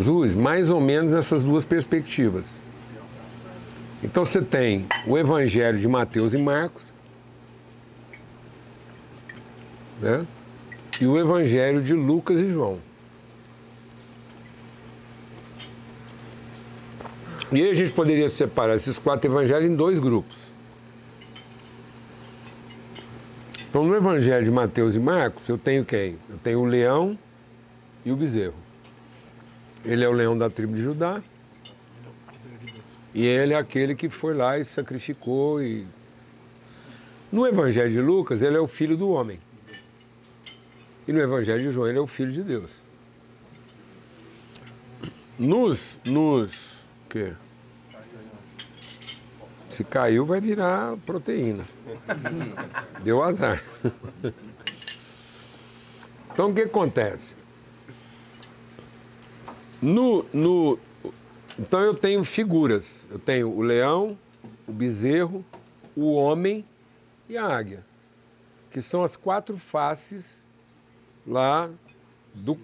Jesus mais ou menos nessas duas perspectivas. Então você tem o Evangelho de Mateus e Marcos, né? e o Evangelho de Lucas e João. E aí a gente poderia separar esses quatro evangelhos em dois grupos. Então, no evangelho de Mateus e Marcos, eu tenho quem? Eu tenho o leão e o bezerro. Ele é o leão da tribo de Judá. E ele é aquele que foi lá e sacrificou. E... No evangelho de Lucas, ele é o filho do homem. E no evangelho de João, ele é o filho de Deus. Nos, nos quê? Se caiu, vai virar proteína. Deu azar. Então, o que acontece? No, no, então, eu tenho figuras. Eu tenho o leão, o bezerro, o homem e a águia, que são as quatro faces lá do,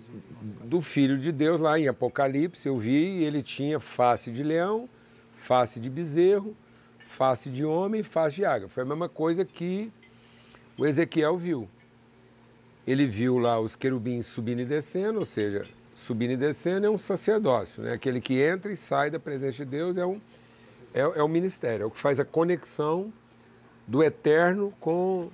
do Filho de Deus, lá em Apocalipse, eu vi, ele tinha face de leão, face de bezerro, face de homem, face de águia. Foi a mesma coisa que o Ezequiel viu. Ele viu lá os querubins subindo e descendo, ou seja, subindo e descendo é um sacerdócio, né? aquele que entra e sai da presença de Deus é, um, é, é o ministério, é o que faz a conexão do eterno com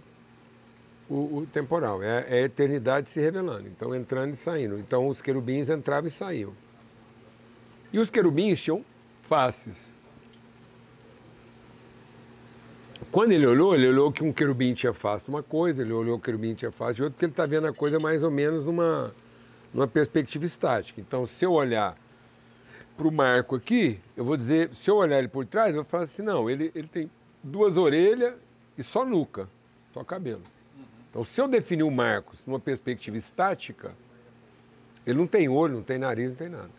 o, o temporal, é, é, a eternidade se revelando. Então, entrando e saindo. Então, os querubins entravam e saíam. E os querubins tinham faces. Quando ele olhou, ele olhou que um querubim tinha face de uma coisa, ele olhou que o querubim tinha face de outra, porque ele está vendo a coisa mais ou menos numa, numa perspectiva estática. Então, se eu olhar para o marco aqui, eu vou dizer, se eu olhar ele por trás, eu vou falar assim, não, ele, ele tem duas orelhas e só nuca, só cabelo. Então, se eu definir o Marcos numa perspectiva estática, ele não tem olho, não tem nariz, não tem nada.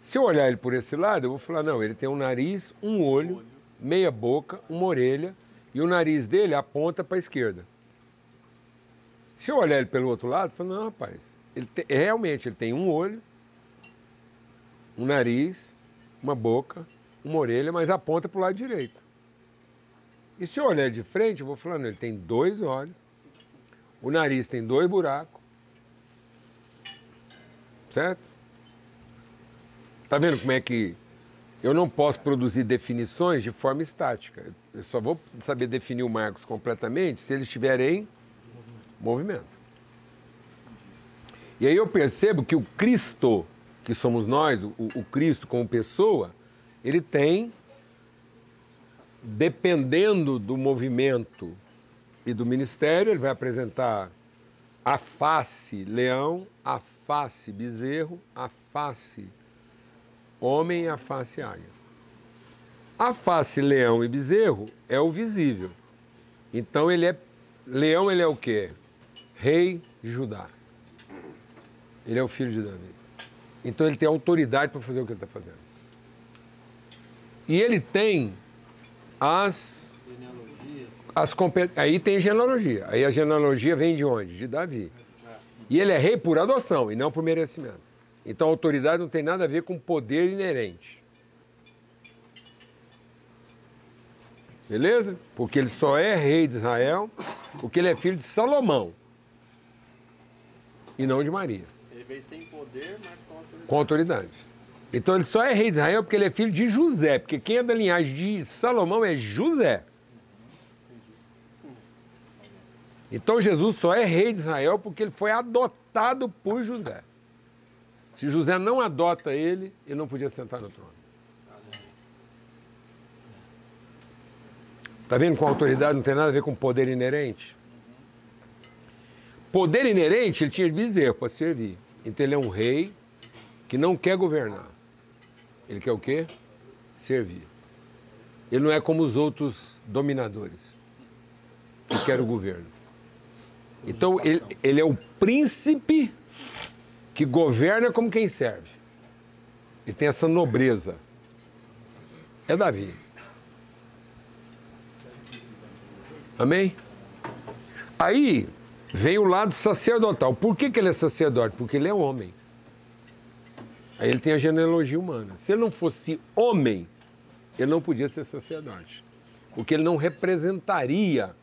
Se eu olhar ele por esse lado, eu vou falar, não, ele tem um nariz, um olho, meia boca, uma orelha, e o nariz dele aponta para a esquerda. Se eu olhar ele pelo outro lado, eu falo, não, rapaz, ele tem, realmente ele tem um olho, um nariz, uma boca, uma orelha, mas aponta para o lado direito. E se eu olhar de frente, eu vou falar, não, ele tem dois olhos, o nariz tem dois buracos. Certo? Tá vendo como é que eu não posso produzir definições de forma estática. Eu só vou saber definir o Marcos completamente se eles estiverem em movimento. E aí eu percebo que o Cristo, que somos nós, o, o Cristo como pessoa, ele tem, dependendo do movimento e do ministério, ele vai apresentar a face leão, a face bezerro, a face homem e a face águia. A face leão e bezerro é o visível. Então ele é leão, ele é o quê? Rei Judá. Ele é o filho de Davi. Então ele tem autoridade para fazer o que ele está fazendo. E ele tem as as Aí tem genealogia. Aí a genealogia vem de onde? De Davi. E ele é rei por adoção e não por merecimento. Então a autoridade não tem nada a ver com poder inerente. Beleza? Porque ele só é rei de Israel porque ele é filho de Salomão e não de Maria. Veio sem poder, mas com autoridade. Com autoridade. Então ele só é rei de Israel porque ele é filho de José, porque quem é da linhagem de Salomão é José. Então Jesus só é rei de Israel porque ele foi adotado por José. Se José não adota ele, ele não podia sentar no trono. Está vendo com autoridade não tem nada a ver com poder inerente? Poder inerente ele tinha bezerro para servir. Então ele é um rei que não quer governar. Ele quer o quê? Servir. Ele não é como os outros dominadores que querem o governo. Então, ele, ele é o príncipe que governa como quem serve. E tem essa nobreza. É Davi. Amém? Aí vem o lado sacerdotal. Por que, que ele é sacerdote? Porque ele é homem. Aí ele tem a genealogia humana. Se ele não fosse homem, ele não podia ser sacerdote. Porque ele não representaria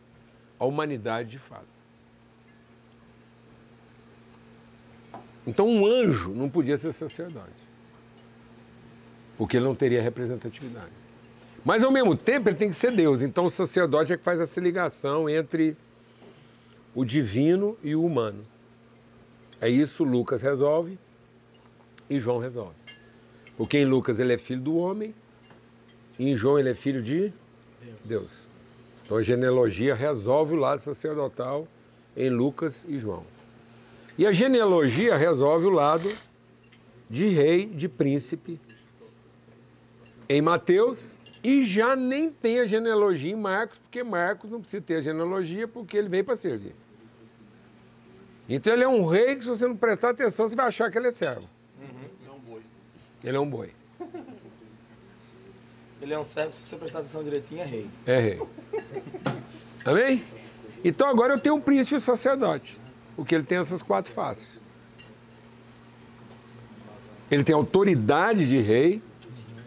a humanidade de fato. Então um anjo não podia ser sacerdote. Porque ele não teria representatividade. Mas ao mesmo tempo ele tem que ser Deus. Então o sacerdote é que faz essa ligação entre o divino e o humano. É isso Lucas resolve e João resolve. Porque em Lucas ele é filho do homem e em João ele é filho de Deus. Deus. Então a genealogia resolve o lado sacerdotal em Lucas e João. E a genealogia resolve o lado de rei, de príncipe em Mateus e já nem tem a genealogia em Marcos, porque Marcos não precisa ter a genealogia porque ele veio para servir. Então ele é um rei que se você não prestar atenção, você vai achar que ele é servo. Uhum. É um boi. Ele é um boi. Ele é um servo, se você prestar atenção direitinho, é rei. É rei. Amém? Então agora eu tenho um príncipe e um sacerdote. Porque ele tem essas quatro faces. Ele tem autoridade de rei,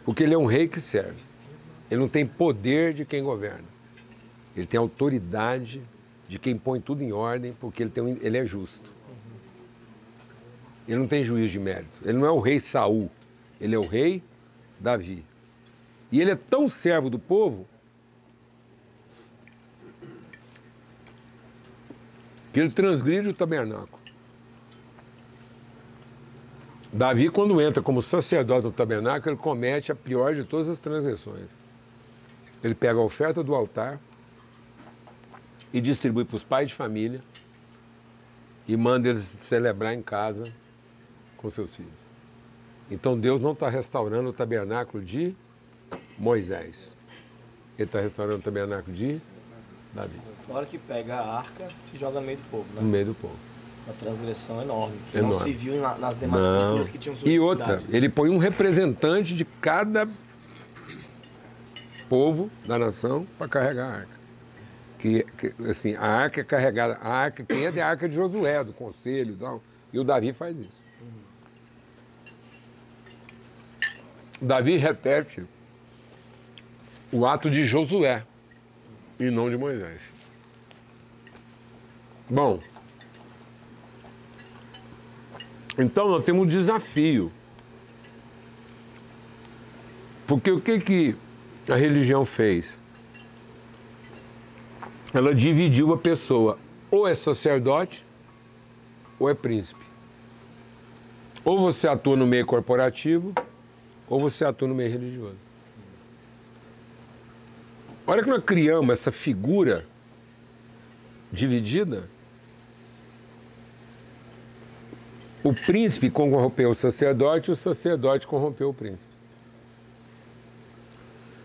porque ele é um rei que serve. Ele não tem poder de quem governa. Ele tem autoridade de quem põe tudo em ordem, porque ele, tem um, ele é justo. Ele não tem juízo de mérito. Ele não é o rei Saul, ele é o rei Davi. E ele é tão servo do povo que ele transgride o tabernáculo. Davi, quando entra como sacerdote no tabernáculo, ele comete a pior de todas as transgressões. Ele pega a oferta do altar, e distribui para os pais de família e manda eles celebrar em casa com seus filhos. Então Deus não está restaurando o tabernáculo de Moisés. Ele está restaurando o tabernáculo de Davi. Na hora que pega a arca e joga no meio do povo, né? No meio do povo. Uma transgressão enorme. Que Enorme. não se viu na- nas demais Não. culturas que tinham E outra, ele põe um representante de cada povo da nação para carregar a arca. Que, que, assim, a arca é carregada, a arca quem é a arca de Josué, do conselho e. E o Davi faz isso. Davi repete o ato de Josué e não de Moisés. Bom, então nós temos um desafio. Porque o que, que a religião fez? Ela dividiu a pessoa, ou é sacerdote, ou é príncipe. Ou você atua no meio corporativo, ou você atua no meio religioso. A hora que nós criamos essa figura dividida, o príncipe corrompeu o sacerdote o sacerdote corrompeu o príncipe.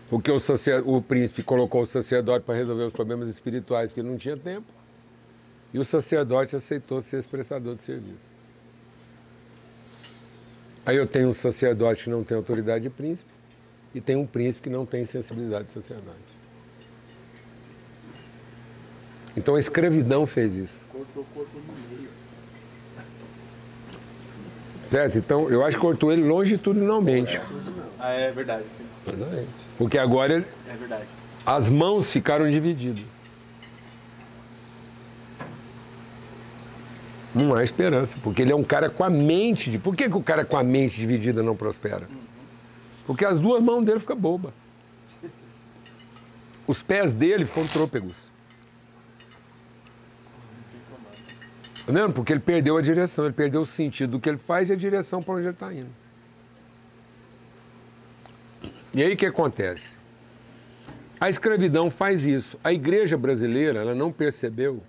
Porque o, o príncipe colocou o sacerdote para resolver os problemas espirituais porque não tinha tempo. E o sacerdote aceitou ser esse prestador de serviço. Aí eu tenho um sacerdote que não tem autoridade de príncipe e tem um príncipe que não tem sensibilidade de sacerdote. Então a escravidão fez isso. Cortou o corpo no meio. Certo? Então eu acho que cortou ele longitudinalmente. Ah, é verdade. Porque agora É verdade. as mãos ficaram divididas. Não há esperança, porque ele é um cara com a mente. De... Por que, que o cara com a mente dividida não prospera? Porque as duas mãos dele ficam bobas. Os pés dele ficam trôpegos. Tá vendo? Porque ele perdeu a direção, ele perdeu o sentido do que ele faz e a direção para onde ele está indo. E aí o que acontece? A escravidão faz isso. A igreja brasileira ela não percebeu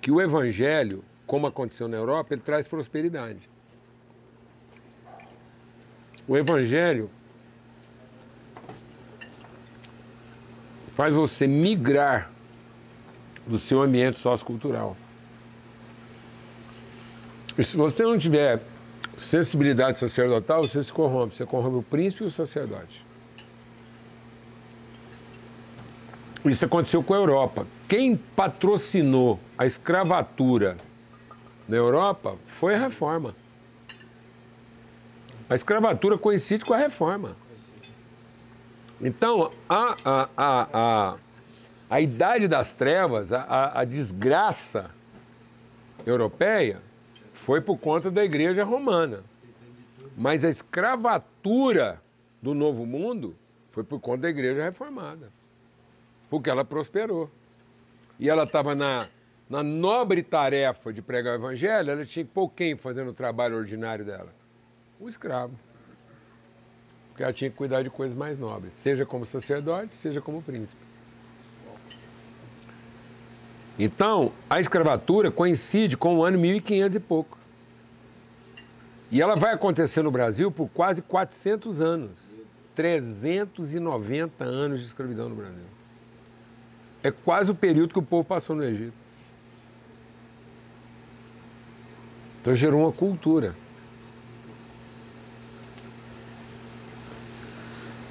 que o evangelho, como aconteceu na Europa, ele traz prosperidade. O evangelho faz você migrar do seu ambiente sociocultural. E se você não tiver sensibilidade sacerdotal, você se corrompe. Você corrompe o príncipe e o sacerdote. Isso aconteceu com a Europa. Quem patrocinou a escravatura na Europa foi a reforma. A escravatura coincide com a reforma. Então, a, a, a, a, a idade das trevas, a, a, a desgraça europeia, foi por conta da igreja romana. Mas a escravatura do novo mundo foi por conta da igreja reformada. Porque ela prosperou. E ela estava na, na nobre tarefa de pregar o evangelho, ela tinha que pôr quem fazendo o trabalho ordinário dela? O escravo. Porque ela tinha que cuidar de coisas mais nobres, seja como sacerdote, seja como príncipe. Então, a escravatura coincide com o ano 1500 e pouco. E ela vai acontecer no Brasil por quase 400 anos. 390 anos de escravidão no Brasil. É quase o período que o povo passou no Egito. Então gerou uma cultura.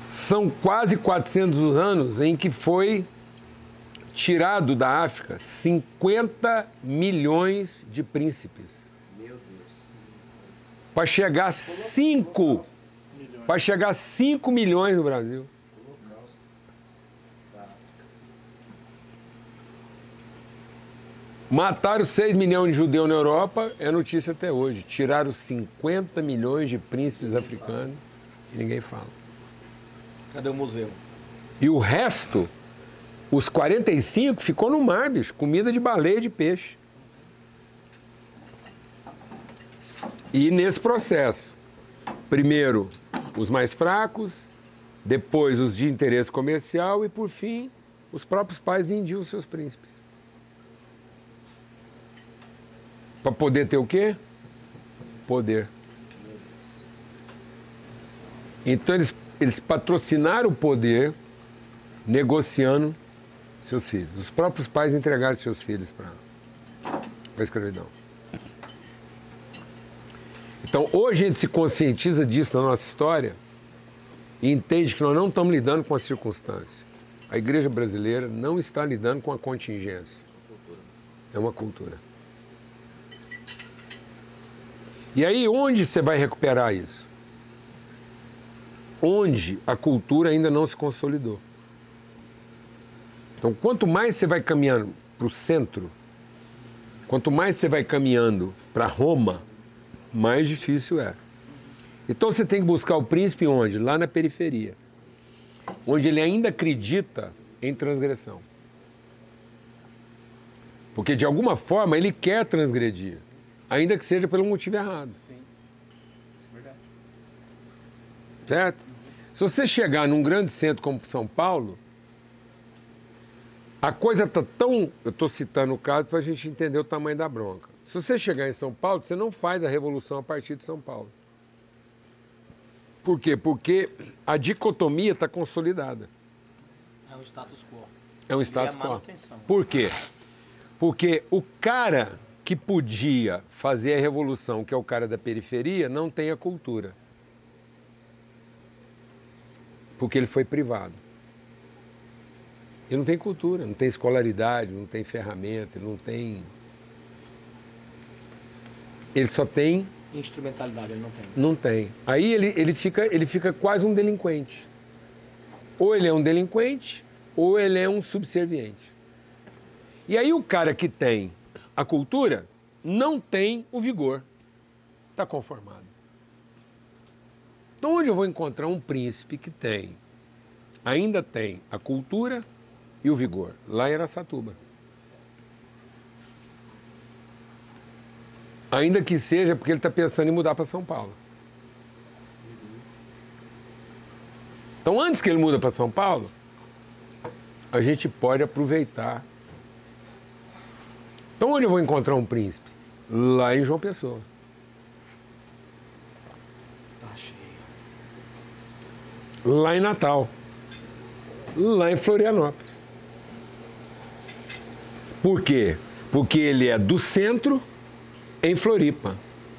São quase 400 anos em que foi tirado da África 50 milhões de príncipes. Meu Deus. Para chegar a 5, para chegar a 5 milhões no Brasil. Holocausto da África. Mataram 6 milhões de judeus na Europa, é notícia até hoje. Tiraram 50 milhões de príncipes africanos e ninguém fala. Cadê o museu? E o resto, os 45, ficou no mar, bicho. Comida de baleia de peixe. E nesse processo, primeiro os mais fracos, depois os de interesse comercial e, por fim, os próprios pais vendiam seus príncipes. Para poder ter o quê? Poder. Então eles, eles patrocinaram o poder negociando seus filhos. Os próprios pais entregaram seus filhos para a escravidão. Então, hoje a gente se conscientiza disso na nossa história e entende que nós não estamos lidando com a circunstância. A igreja brasileira não está lidando com a contingência. É uma cultura. E aí, onde você vai recuperar isso? Onde a cultura ainda não se consolidou. Então, quanto mais você vai caminhando para o centro, quanto mais você vai caminhando para Roma, mais difícil é. Então você tem que buscar o príncipe onde? Lá na periferia. Onde ele ainda acredita em transgressão. Porque de alguma forma ele quer transgredir, ainda que seja pelo motivo errado. Sim. Isso é verdade. Certo? Se você chegar num grande centro como São Paulo, a coisa está tão. Eu estou citando o caso para a gente entender o tamanho da bronca. Se você chegar em São Paulo, você não faz a revolução a partir de São Paulo. Por quê? Porque a dicotomia está consolidada. É um status quo. É um E status quo. Por quê? Porque o cara que podia fazer a revolução, que é o cara da periferia, não tem a cultura. Porque ele foi privado. Ele não tem cultura, não tem escolaridade, não tem ferramenta, ele não tem. Ele só tem Instrumentalidade ele não tem. não tem. Aí ele, ele, fica, ele fica quase um delinquente. Ou ele é um delinquente, ou ele é um subserviente. E aí o cara que tem a cultura não tem o vigor. Está conformado. Então onde eu vou encontrar um príncipe que tem, ainda tem a cultura e o vigor? Lá em Araçatuba. Ainda que seja porque ele está pensando em mudar para São Paulo. Então, antes que ele muda para São Paulo, a gente pode aproveitar. Então, onde eu vou encontrar um príncipe? Lá em João Pessoa. Tá cheio. Lá em Natal. Lá em Florianópolis. Por quê? Porque ele é do centro em Floripa,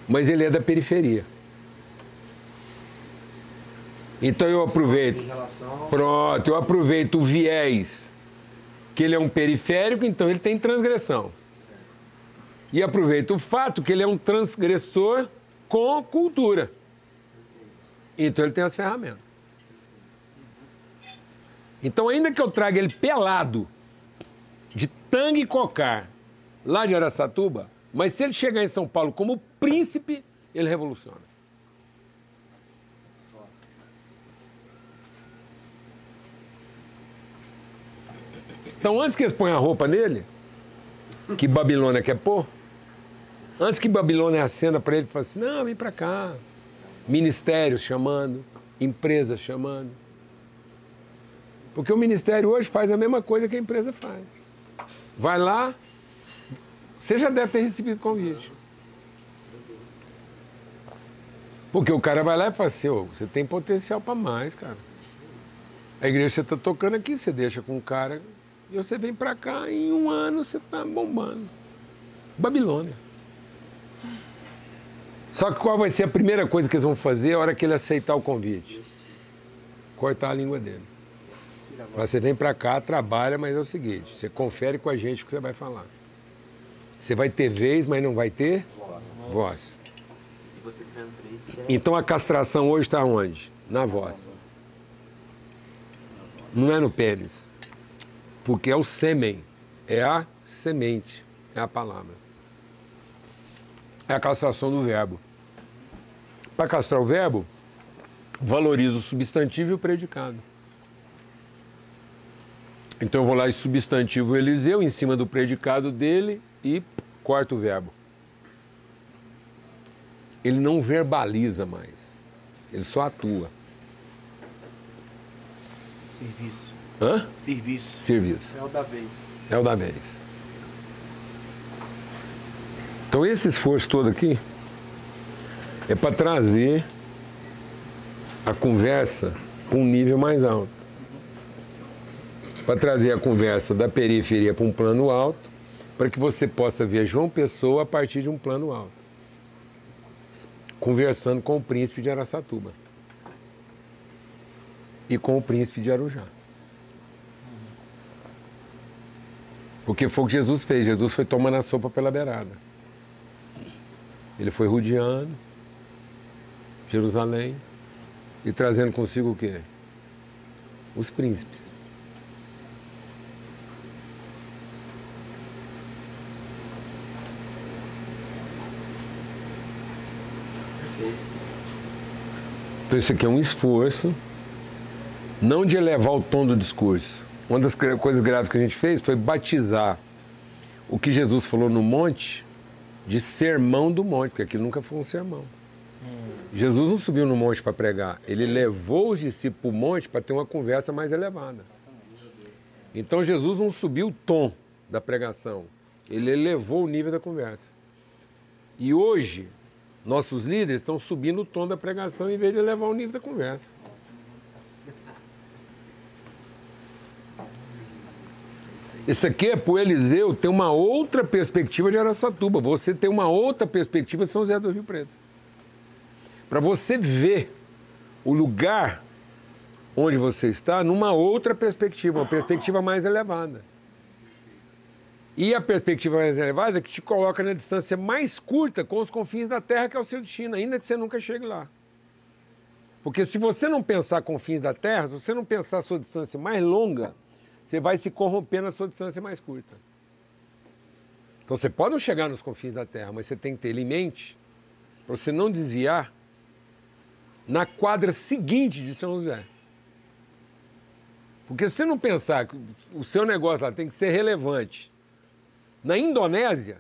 mas ele é da periferia. Então eu aproveito. Pronto, eu aproveito o viés que ele é um periférico, então ele tem transgressão. E aproveito o fato que ele é um transgressor com cultura. Então ele tem as ferramentas. Então, ainda que eu traga ele pelado, e cocar, lá de Araçatuba, mas se ele chegar em São Paulo como príncipe, ele revoluciona. Então, antes que eles ponham a roupa nele, que Babilônia quer pôr, antes que Babilônia acenda para ele e fale assim: não, vem para cá. Ministérios chamando, empresas chamando. Porque o ministério hoje faz a mesma coisa que a empresa faz. Vai lá, você já deve ter recebido convite. Porque o cara vai lá e fala assim, oh, você tem potencial para mais, cara. A igreja você está tocando aqui, você deixa com o cara e você vem para cá e em um ano você está bombando. Babilônia. Só que qual vai ser a primeira coisa que eles vão fazer a hora que ele aceitar o convite? Cortar a língua dele. Você vem para cá, trabalha, mas é o seguinte: você confere com a gente o que você vai falar. Você vai ter vez, mas não vai ter voz. voz. Se você transgride, Então a castração hoje está onde? Na voz. Não é no pênis. Porque é o sêmen, é a semente, é a palavra. É a castração do verbo. Para castrar o verbo, valoriza o substantivo e o predicado. Então eu vou lá e substantivo Eliseu em cima do predicado dele e corto o verbo. Ele não verbaliza mais. Ele só atua. Serviço. Hã? Serviço. Serviço. É o da vez. É o da vez. Então esse esforço todo aqui é para trazer a conversa para um nível mais alto. Para trazer a conversa da periferia para um plano alto, para que você possa ver João Pessoa a partir de um plano alto. Conversando com o príncipe de Araçatuba. E com o príncipe de Arujá. Porque foi o que Jesus fez. Jesus foi tomando a sopa pela beirada. Ele foi rodeando Jerusalém e trazendo consigo o quê? Os príncipes. Então isso aqui é um esforço, não de elevar o tom do discurso. Uma das coisas graves que a gente fez foi batizar o que Jesus falou no monte de sermão do monte, porque aquilo nunca foi um sermão. Jesus não subiu no monte para pregar, ele levou os discípulos para o monte para ter uma conversa mais elevada. Então Jesus não subiu o tom da pregação, ele elevou o nível da conversa. E hoje, nossos líderes estão subindo o tom da pregação em vez de elevar o nível da conversa. Isso aqui é para o Eliseu ter uma outra perspectiva de Araçatuba. Você tem uma outra perspectiva de São José do Rio Preto. Para você ver o lugar onde você está numa outra perspectiva, uma perspectiva mais elevada. E a perspectiva mais elevada é que te coloca na distância mais curta com os confins da Terra, que é o seu destino, ainda que você nunca chegue lá. Porque se você não pensar confins da Terra, se você não pensar a sua distância mais longa, você vai se corromper na sua distância mais curta. Então você pode não chegar nos confins da Terra, mas você tem que ter ele em mente para você não desviar na quadra seguinte de São José. Porque se você não pensar que o seu negócio lá tem que ser relevante na Indonésia,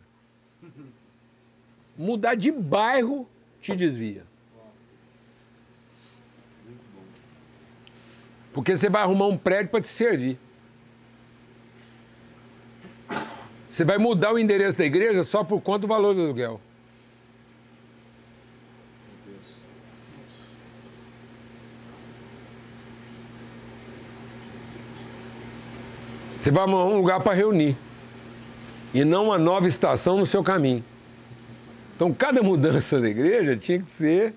mudar de bairro te desvia. Porque você vai arrumar um prédio para te servir. Você vai mudar o endereço da igreja só por conta do valor do aluguel. Você vai arrumar um lugar para reunir. E não uma nova estação no seu caminho. Então, cada mudança da igreja tinha que ser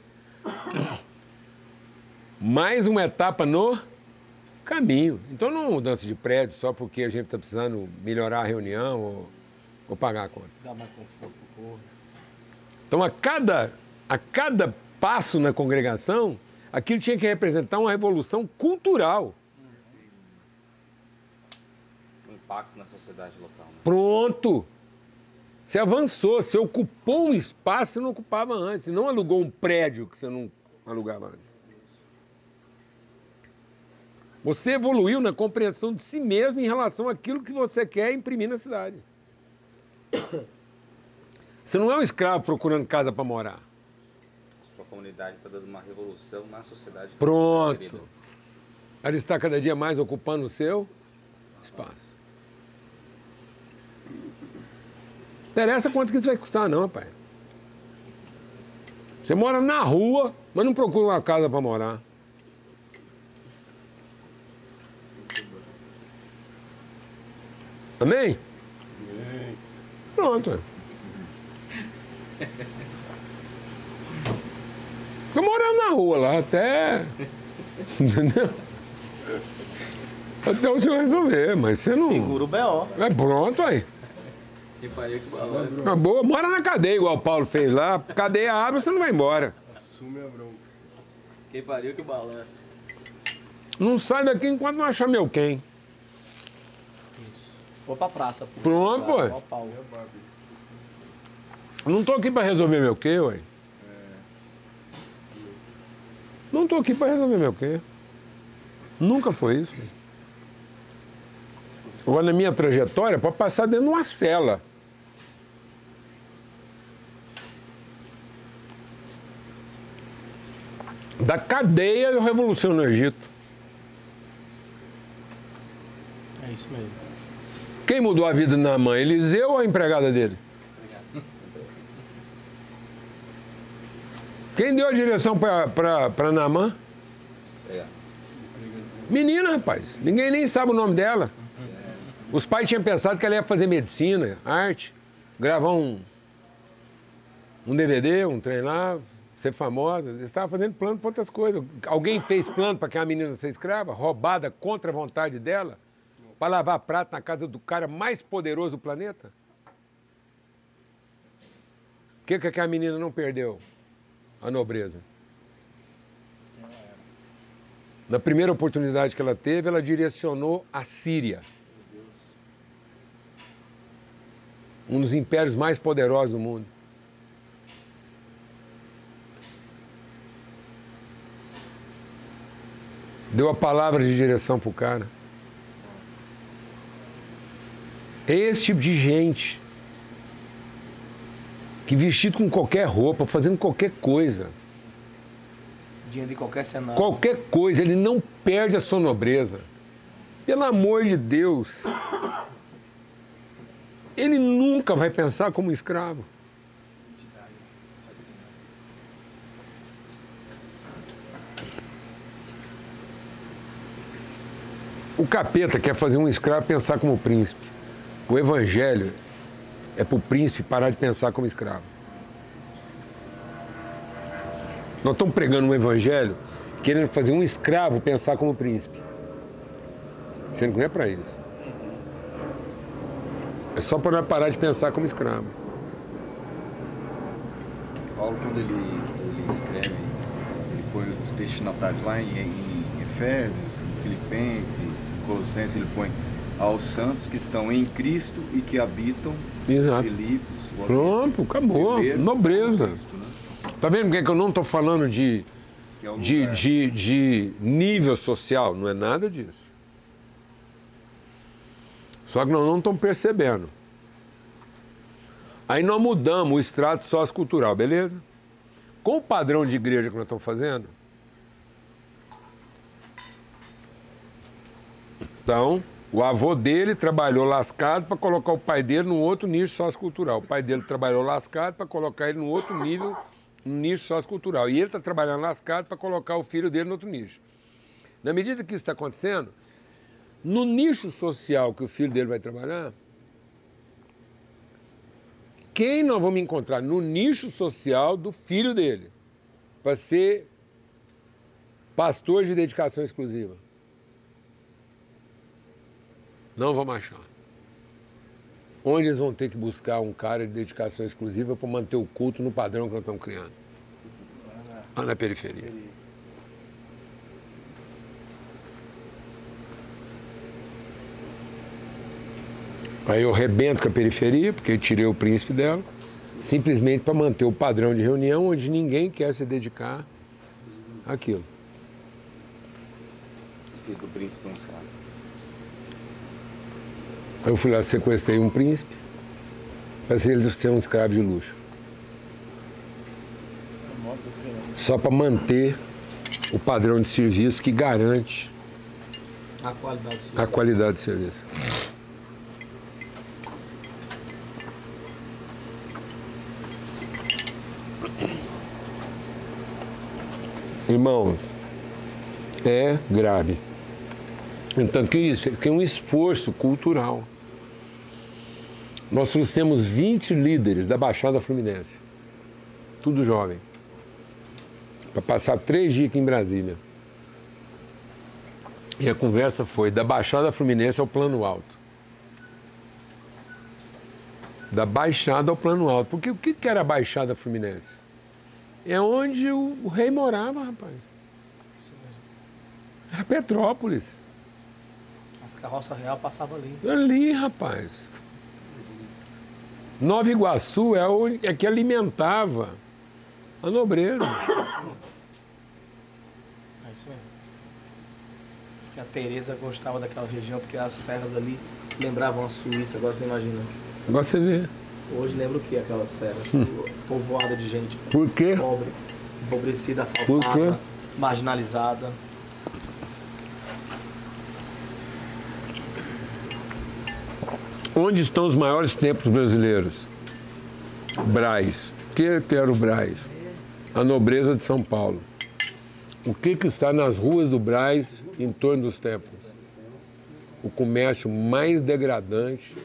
mais uma etapa no caminho. Então, não é mudança de prédio só porque a gente está precisando melhorar a reunião ou, ou pagar a conta. Dá mais conforto pro povo. Então, a cada, a cada passo na congregação, Aquilo tinha que representar uma revolução cultural. O impacto na sociedade local. Pronto! Você avançou, você ocupou um espaço que você não ocupava antes. Você não alugou um prédio que você não alugava antes. Você evoluiu na compreensão de si mesmo em relação àquilo que você quer imprimir na cidade. Você não é um escravo procurando casa para morar. Sua comunidade está dando uma revolução na sociedade. que Pronto. Ela está cada dia mais ocupando o seu espaço. Interessa quanto que isso vai custar, não, pai. Você mora na rua, mas não procura uma casa para morar. Amém? Pronto. ué. Fica morando na rua lá até. Entendeu? Até o senhor resolver, mas você não. Segura o B.O. É pronto aí. Que pariu que balança. Acabou, mora na cadeia, igual o Paulo fez lá. Cadeia abre, você não vai embora. Assume a bronca. Que pariu que balança. Não sai daqui enquanto não achar meu quem. Vou pra praça. Pô. Pronto, pô. ó, pau. Não tô aqui pra resolver meu quê, ué. Não tô aqui pra resolver meu quê. Nunca foi isso. ué. Agora, na minha trajetória, pra passar dentro de uma cela. Da cadeia da Revolução no Egito. É isso mesmo. Quem mudou a vida da Naamã? Eliseu ou a empregada dele? Quem deu a direção para Naamã? É. Menina, rapaz. Ninguém nem sabe o nome dela. Os pais tinham pensado que ela ia fazer medicina, arte, gravar um, um DVD, um lá, ser famosa. Eles estavam fazendo plano para outras coisas. Alguém fez plano para que a menina ser escrava, roubada contra a vontade dela, para lavar prato na casa do cara mais poderoso do planeta? O que, que aquela menina não perdeu? A nobreza. Na primeira oportunidade que ela teve, ela direcionou a Síria. Um dos impérios mais poderosos do mundo. Deu a palavra de direção pro cara. É esse tipo de gente que vestido com qualquer roupa, fazendo qualquer coisa, Diante de qualquer cenário. qualquer coisa, ele não perde a sua nobreza. Pelo amor de Deus. Ele nunca vai pensar como um escravo. O capeta quer fazer um escravo pensar como príncipe. O evangelho é para o príncipe parar de pensar como escravo. Nós estamos pregando um evangelho querendo fazer um escravo pensar como príncipe. Sendo que não é para isso. É só para nós parar de pensar como escravo. Paulo, quando ele, ele escreve, ele põe os destinatários lá em, Efésios, em Filipenses, em Colossenses, ele põe aos santos que estão em Cristo e que habitam Exato. Filipos, Pronto, acabou. Nobreza. Cristo, né? Tá vendo porque é que eu não estou falando de, é de, de, de nível social? Não é nada disso. Só que nós não estamos percebendo. Aí nós mudamos o extrato sociocultural, beleza? Com o padrão de igreja que nós estamos fazendo. Então, o avô dele trabalhou lascado para colocar o pai dele num outro nicho sociocultural. O pai dele trabalhou lascado para colocar ele num outro nível, num nicho sociocultural. E ele está trabalhando lascado para colocar o filho dele no outro nicho. Na medida que isso está acontecendo, no nicho social que o filho dele vai trabalhar, quem nós vamos encontrar no nicho social do filho dele para ser pastor de dedicação exclusiva? Não vamos achar. Onde eles vão ter que buscar um cara de dedicação exclusiva para manter o culto no padrão que nós estamos criando? Lá na periferia. Aí eu rebento com a periferia, porque eu tirei o príncipe dela, simplesmente para manter o padrão de reunião onde ninguém quer se dedicar àquilo. Fiz do príncipe um eu fui lá, sequestrei um príncipe, fazia ele ser um escravo de luxo. Só para manter o padrão de serviço que garante A qualidade do a qualidade do serviço. Irmãos, é grave. Então, que isso? Tem um esforço cultural. Nós trouxemos 20 líderes da Baixada Fluminense, tudo jovem, para passar três dias aqui em Brasília. E a conversa foi da Baixada Fluminense ao Plano Alto. Da Baixada ao Plano Alto. Porque o que era a Baixada Fluminense? É onde o, o rei morava, rapaz. Era Petrópolis. As carroças real passavam ali. Ali, rapaz. Nova Iguaçu é, o, é que alimentava a nobreza. É isso mesmo. Diz que a Tereza gostava daquela região porque as serras ali lembravam a Suíça, agora você imagina. Agora você vê. Hoje lembra o que aquelas serras? Povoada de gente Por quê? pobre, empobrecida, assaltada, marginalizada. Onde estão os maiores templos brasileiros? Braz. O que era o Braz? A nobreza de São Paulo. O que, que está nas ruas do Braz em torno dos templos? O comércio mais degradante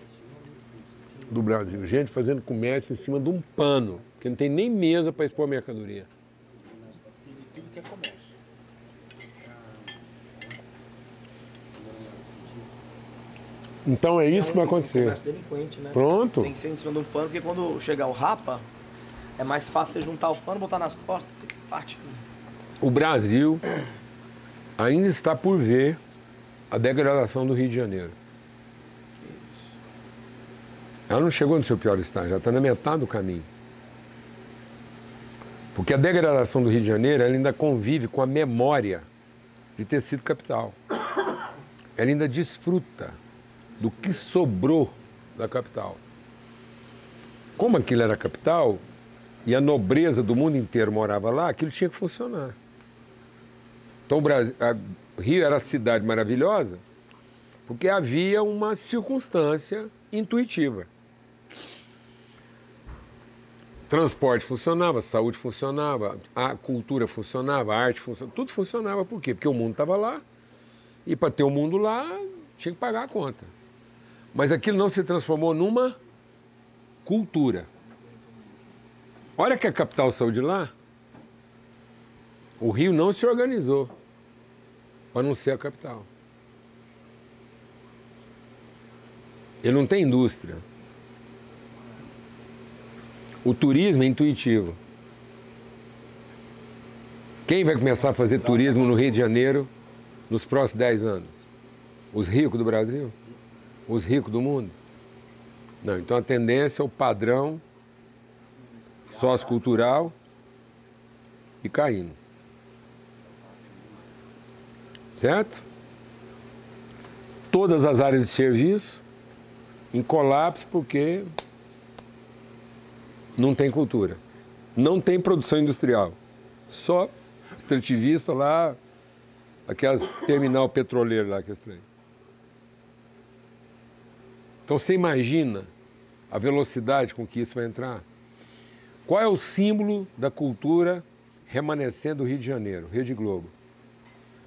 do Brasil. Gente fazendo comércio em cima de um pano, que não tem nem mesa para expor mercadoria. Então é isso que vai acontecer. Delinquente, né? Pronto. Tem que ser em cima de um pano, porque quando chegar o rapa, é mais fácil você juntar o pano, botar nas costas, que parte. O Brasil ainda está por ver a degradação do Rio de Janeiro. Ela não chegou no seu pior estágio, ela está na metade do caminho. Porque a degradação do Rio de Janeiro ela ainda convive com a memória de ter sido capital. Ela ainda desfruta do que sobrou da capital. Como aquilo era capital e a nobreza do mundo inteiro morava lá, aquilo tinha que funcionar. Então Brasil, a- Rio era a cidade maravilhosa porque havia uma circunstância intuitiva. Transporte funcionava, saúde funcionava, a cultura funcionava, a arte funcionava, tudo funcionava. Por quê? Porque o mundo estava lá e para ter o mundo lá tinha que pagar a conta. Mas aquilo não se transformou numa cultura. A hora que a capital saiu de lá, o Rio não se organizou para não ser a capital. Ele não tem indústria. O turismo é intuitivo. Quem vai começar a fazer turismo no Rio de Janeiro nos próximos 10 anos? Os ricos do Brasil? Os ricos do mundo? Não, então a tendência é o padrão sociocultural e caindo. Certo? Todas as áreas de serviço em colapso porque não tem cultura. Não tem produção industrial. Só extrativista lá, aquelas terminal petroleiro lá que estranho. Então você imagina a velocidade com que isso vai entrar? Qual é o símbolo da cultura remanescente do Rio de Janeiro? Rede Globo.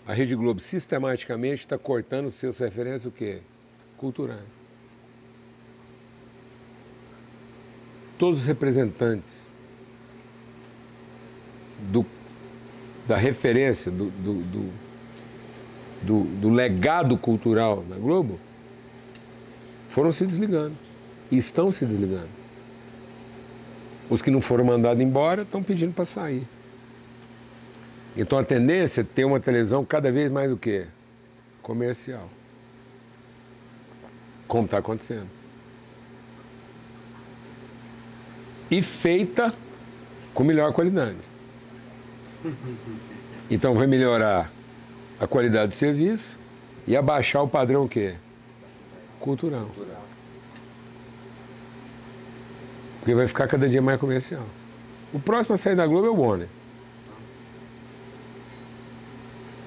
A Rede Globo sistematicamente está cortando seus referências o quê? Culturais. Todos os representantes do, da referência, do, do, do, do, do legado cultural da Globo foram se desligando. E estão se desligando. Os que não foram mandados embora estão pedindo para sair. Então a tendência é ter uma televisão cada vez mais o quê? Comercial. Como está acontecendo. E feita com melhor qualidade. Então vai melhorar a qualidade do serviço e abaixar o padrão o quê? Cultural. Porque vai ficar cada dia mais comercial. O próximo a sair da Globo é o Warner.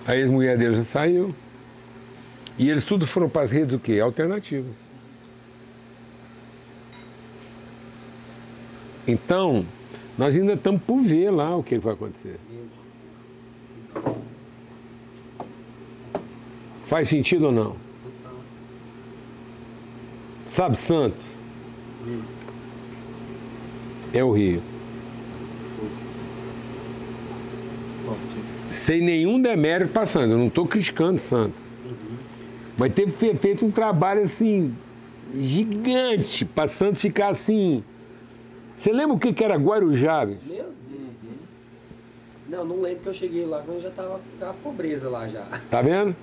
A ex-mulher dele já saiu. E eles tudo foram para as redes o quê? Alternativas. Então, nós ainda estamos por ver lá o que vai acontecer. Faz sentido ou não? Sabe Santos? É o Rio. Sem nenhum demérito para Santos. Eu não estou criticando Santos. Mas teve que ter feito um trabalho assim, gigante, para Santos ficar assim. Você lembra o que, que era Guarujá? Meu Deus. Não, não lembro que eu cheguei lá quando já tava a pobreza lá já. Tá vendo?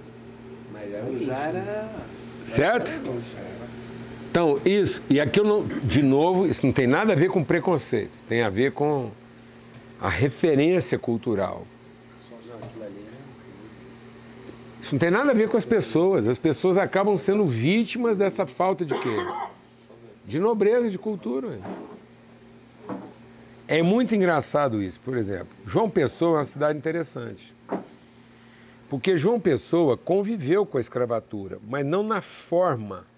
Mas era um Já luxo. era. Então, isso, e aqui eu não, de novo, isso não tem nada a ver com preconceito, tem a ver com a referência cultural. Isso não tem nada a ver com as pessoas, as pessoas acabam sendo vítimas dessa falta de quê? De nobreza, de cultura. É muito engraçado isso, por exemplo. João Pessoa é uma cidade interessante. Porque João Pessoa conviveu com a escravatura, mas não na forma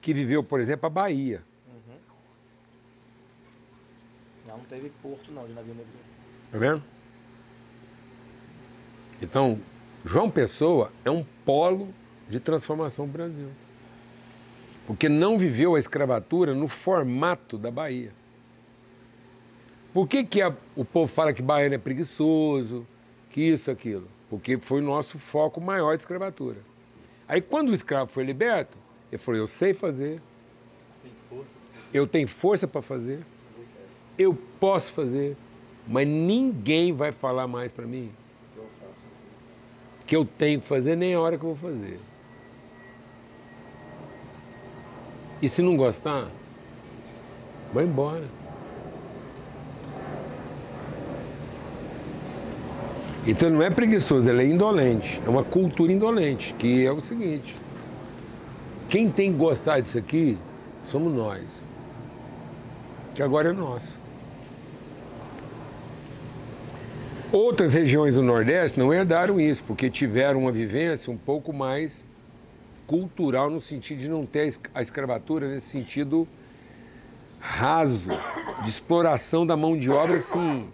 que viveu, por exemplo, a Bahia. Não teve porto não de navio negro. Tá vendo? Então, João Pessoa é um polo de transformação do Brasil. Porque não viveu a escravatura no formato da Bahia. Por que, que a- o povo fala que baiano é preguiçoso, que isso, aquilo? Porque foi o nosso foco maior de escravatura. Aí quando o escravo foi liberto, ele falou, eu sei fazer, eu tenho força para fazer, eu posso fazer, mas ninguém vai falar mais para mim que eu tenho que fazer nem a hora que eu vou fazer. E se não gostar, vai embora. Então não é preguiçoso, ele é indolente. É uma cultura indolente, que é o seguinte: quem tem que gostar disso aqui somos nós, que agora é nosso. Outras regiões do Nordeste não herdaram isso, porque tiveram uma vivência um pouco mais cultural, no sentido de não ter a es- a escravatura nesse sentido raso, de exploração da mão de obra, assim.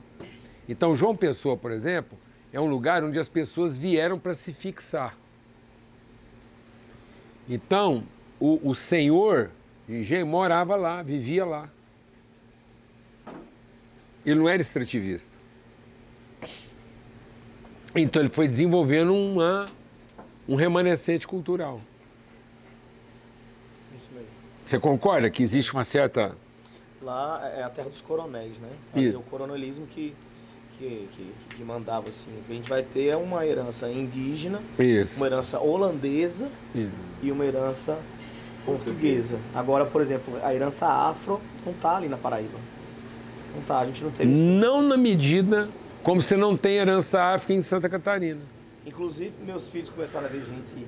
Então, João Pessoa, por exemplo, é um lugar onde as pessoas vieram para se fixar. Então, o, o senhor engenho morava lá, vivia lá. Ele não era extrativista. Então ele foi desenvolvendo uma, um remanescente cultural. Isso mesmo. Você concorda que existe uma certa. Lá é a terra dos coronéis, né? Isso. é o coronelismo que, que, que, que mandava assim. O que a gente vai ter é uma herança indígena, Isso. uma herança holandesa isso. e uma herança portuguesa. Agora, por exemplo, a herança afro não tá ali na Paraíba. Não tá, a gente não teve isso. Não na medida como você não tem herança áfrica em Santa Catarina. Inclusive, meus filhos começaram a ver gente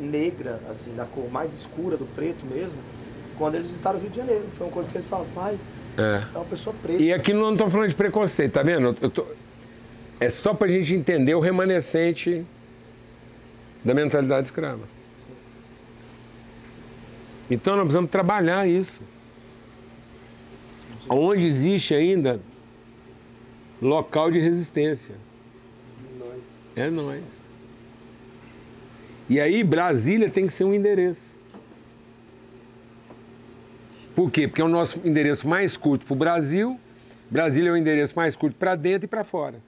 negra, assim, da cor mais escura, do preto mesmo, quando eles visitaram o Rio de Janeiro. Foi uma coisa que eles falaram, pai, É. é uma pessoa preta. E aqui não estou falando de preconceito, tá vendo? Tô- É só para a gente entender o remanescente da mentalidade escrava. Então nós precisamos trabalhar isso. Onde existe ainda local de resistência. É nós. E aí Brasília tem que ser um endereço. Por quê? Porque é o nosso endereço mais curto para o Brasil. Brasília é o endereço mais curto para dentro e para fora.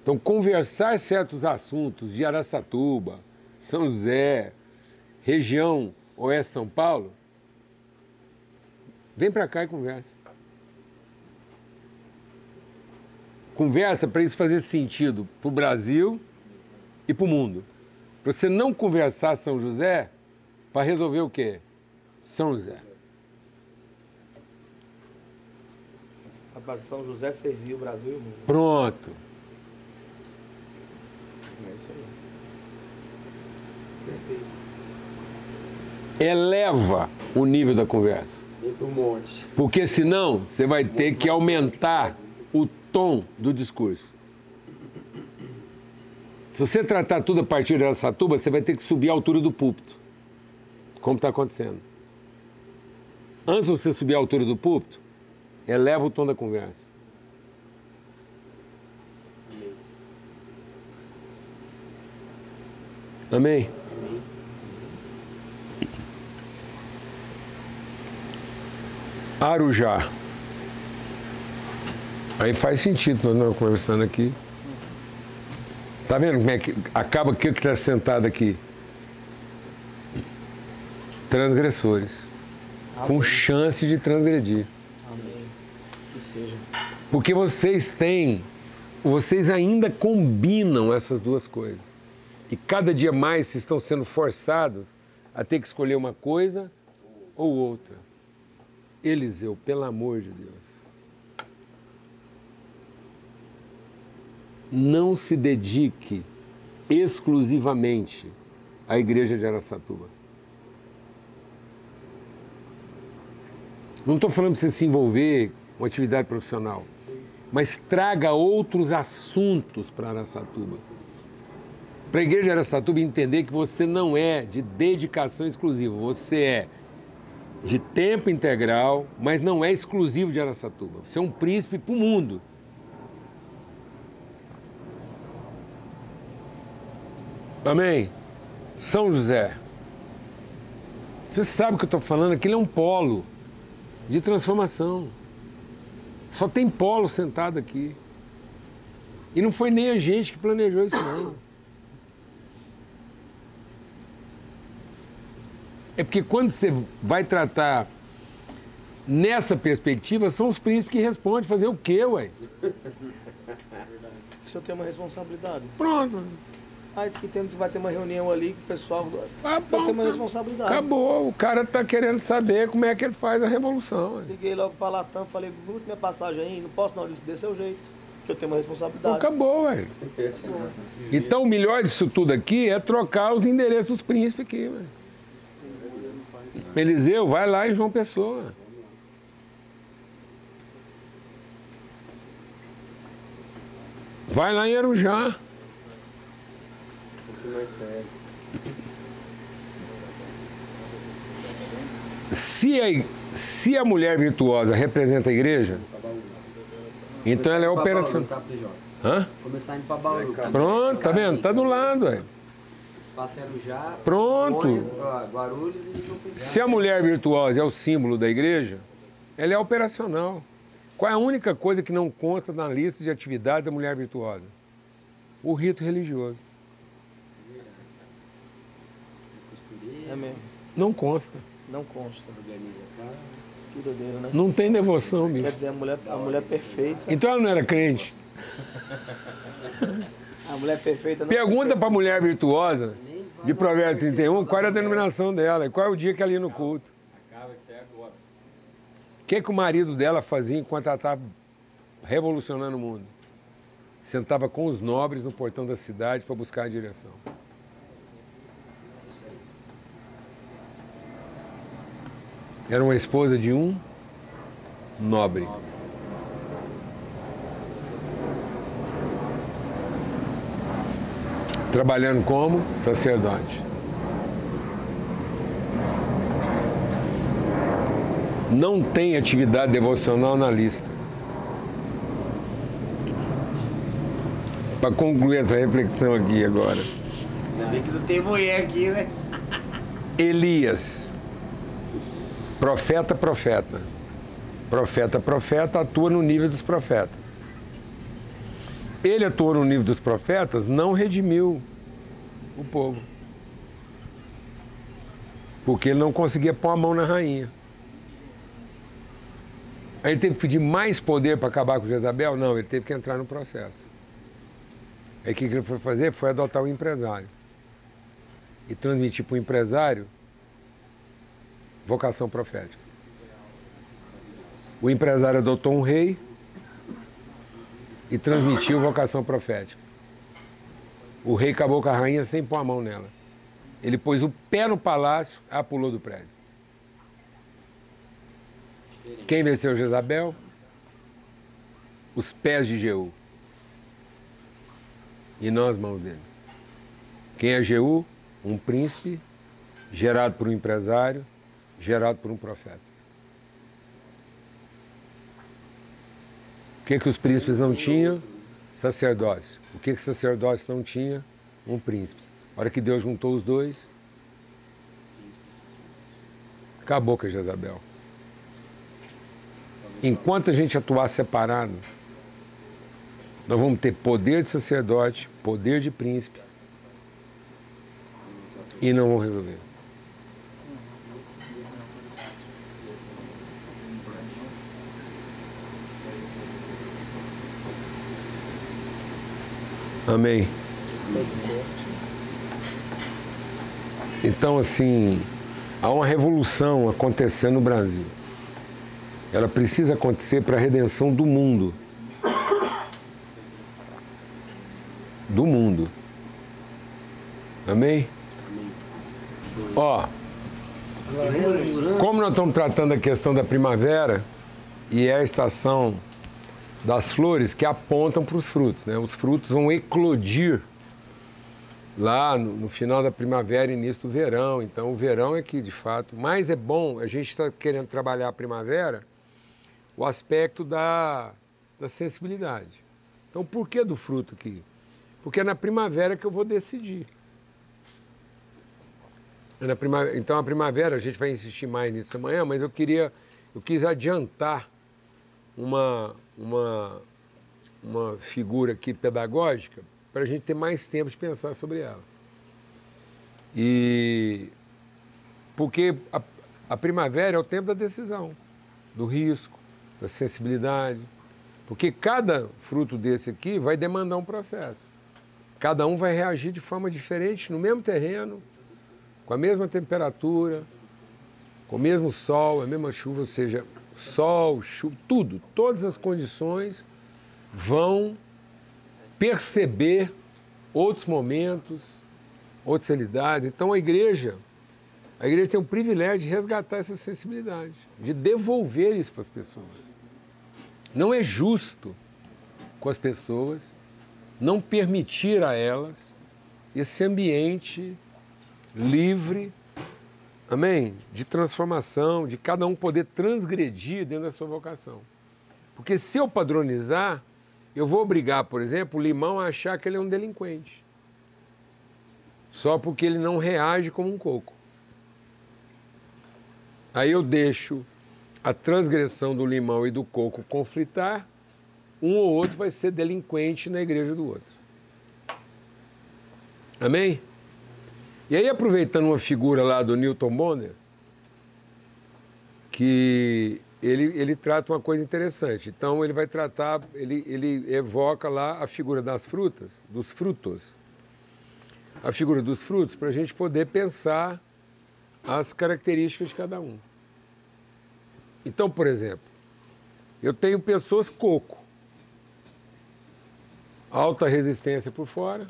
Então, conversar certos assuntos de Araçatuba, São José, região Oeste São Paulo, vem para cá e conversa. Conversa para isso fazer sentido para o Brasil e para o mundo. Para você não conversar São José, para resolver o quê? São José. para São José servir o Brasil e o mundo. Pronto. É isso aí. Eleva o nível da conversa. Porque senão você vai ter que aumentar o tom do discurso. Se você tratar tudo a partir da Satuba, você vai ter que subir a altura do púlpito. Como está acontecendo. Antes de você subir a altura do púlpito, eleva o tom da conversa. Amém? Arujá. Aí faz sentido nós estamos conversando aqui. Tá vendo como é que acaba que está sentado aqui? Transgressores. Com Amém. chance de transgredir. Amém. Que seja. Porque vocês têm, vocês ainda combinam essas duas coisas. E cada dia mais vocês estão sendo forçados a ter que escolher uma coisa ou outra. Eliseu, pelo amor de Deus. Não se dedique exclusivamente à igreja de Araçatuba. Não estou falando para você se envolver com atividade profissional, mas traga outros assuntos para Araçatuba. Para a igreja de Araçatuba entender que você não é de dedicação exclusiva, você é de tempo integral, mas não é exclusivo de Araçatuba. Você é um príncipe para o mundo. Amém? São José. Você sabe o que eu estou falando? Aquilo é um polo de transformação. Só tem polo sentado aqui. E não foi nem a gente que planejou isso, não. É porque quando você vai tratar nessa perspectiva, são os príncipes que respondem. Fazer o quê, ué? Se eu tenho uma responsabilidade. Pronto. Ah, diz que temos, vai ter uma reunião ali com o pessoal. Ah, bom, uma tá- responsabilidade. Acabou. O cara tá querendo saber como é que ele faz a revolução. Liguei logo pra Latam, falei, muito minha passagem aí, não posso não, disse, dê seu jeito, que eu tenho uma responsabilidade. acabou, ué. Então o melhor disso tudo aqui é trocar os endereços dos príncipes aqui, ué. Eliseu, vai lá em João Pessoa. Vai lá em Arujá. Pouquinho mais perto. Se a, se a mulher virtuosa representa a igreja, então ela é operação. Tá? Hã? Começar indo pra Bauru. tá? Pronto, tá vendo? Tá do lado, já. Pronto. Guarulhos e. Se a mulher virtuosa é o símbolo da igreja, ela é operacional. Qual é a única coisa que não consta na lista de atividade da mulher virtuosa? O rito religioso. É mesmo, Não consta. não consta. Que doideira, né? Não tem devoção, Quer bicho. dizer, a mulher, a mulher perfeita. Então ela não era crente. A mulher perfeita não Pergunta para a mulher virtuosa de Provérbios percepção 31 da qual era a denominação dela e qual é o dia que ela ia no culto. Acaba de ser agora. O que, que o marido dela fazia enquanto ela estava revolucionando o mundo? Sentava com os nobres no portão da cidade para buscar a direção. Era uma esposa de um nobre. Trabalhando como sacerdote. Não tem atividade devocional na lista. Para concluir essa reflexão aqui agora. Ainda bem que não tem mulher aqui, né? Elias, profeta, profeta. Profeta, profeta, atua no nível dos profetas. Ele atuou no nível dos profetas, não redimiu o povo. Porque ele não conseguia pôr a mão na rainha. Aí ele teve que pedir mais poder para acabar com Jezabel? Não, ele teve que entrar no processo. Aí o que ele foi fazer? Foi adotar o empresário. E transmitir para o empresário vocação profética. O empresário adotou um rei e transmitiu vocação profética. O rei acabou com a rainha sem pôr a mão nela. Ele pôs o pé no palácio, ela pulou do prédio. Quem venceu Jezabel? Os pés de Jeú. E nós, mãos dele. Quem é Jeú? Um príncipe gerado por um empresário, gerado por um profeta. O que, que os príncipes não tinham? Sacerdócio. O que, que sacerdócio não tinha? Um príncipe. A hora que Deus juntou os dois, acabou com a Jezabel. Enquanto a gente atuar separado, nós vamos ter poder de sacerdote, poder de príncipe e não vão resolver. Amém. Então, assim, há uma revolução acontecendo no Brasil. Ela precisa acontecer para a redenção do mundo. Do mundo. Amém? Ó, como nós estamos tratando a questão da primavera e é a estação das flores que apontam para os frutos, né? Os frutos vão eclodir lá no, no, final da primavera e início do verão. Então, o verão é que, de fato, mais é bom, a gente está querendo trabalhar a primavera, o aspecto da, da sensibilidade. Então, por que do fruto aqui? Porque é na primavera que eu vou decidir. É na primavera, então, a primavera, a gente vai insistir mais nisso amanhã, mas eu queria, eu quis adiantar uma, uma, uma figura aqui pedagógica para a gente ter mais tempo de pensar sobre ela. E porque a, a primavera é o tempo da decisão, do risco, da sensibilidade, porque cada fruto desse aqui vai demandar um processo. Cada um vai reagir de forma diferente no mesmo terreno, com a mesma temperatura, com o mesmo sol, a mesma chuva, ou seja, sol, chuva, tudo, todas as condições vão perceber outros momentos, outras realidades. Então a igreja, a igreja tem o privilégio de resgatar essa sensibilidade, de devolver isso para as pessoas. Não é justo com as pessoas não permitir a elas esse ambiente livre, amém? De transformação, de cada um poder transgredir dentro da sua vocação. Porque se eu padronizar, eu vou obrigar, por exemplo, o limão a achar que ele é um delinquente. Só porque ele não reage como um coco. Aí eu deixo a transgressão do limão e do coco conflitar, um ou outro vai ser delinquente na igreja do outro. Amém? E aí, aproveitando uma figura lá do Newton Bonner, que ele, ele trata uma coisa interessante. Então, ele vai tratar, ele, ele evoca lá a figura das frutas, dos frutos. A figura dos frutos, para a gente poder pensar as características de cada um. Então, por exemplo, eu tenho pessoas coco, alta resistência por fora,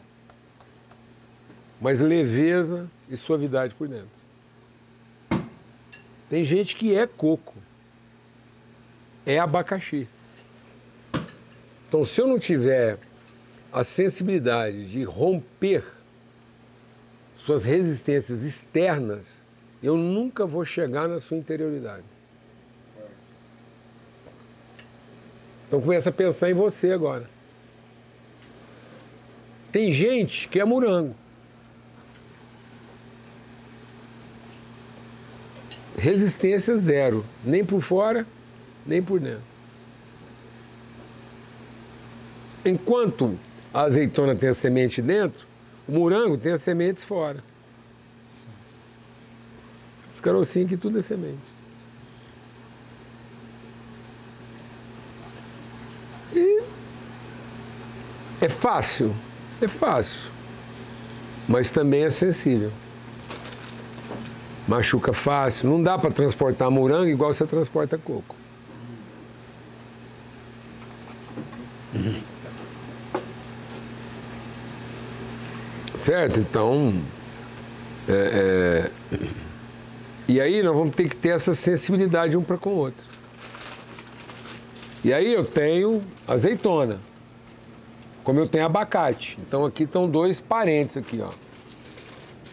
mas leveza e suavidade por dentro. Tem gente que é coco, é abacaxi. Então, se eu não tiver a sensibilidade de romper suas resistências externas, eu nunca vou chegar na sua interioridade. Então começa a pensar em você agora. Tem gente que é morango. Resistência zero, nem por fora, nem por dentro. Enquanto a azeitona tem a semente dentro, o morango tem as sementes fora. Os carocinhos que tudo é semente. E é fácil? É fácil. Mas também é sensível machuca fácil. Não dá para transportar morango igual você transporta coco. Certo? Então. É, é... E aí nós vamos ter que ter essa sensibilidade um para com o outro. E aí eu tenho azeitona, como eu tenho abacate. Então aqui estão dois parentes aqui, ó.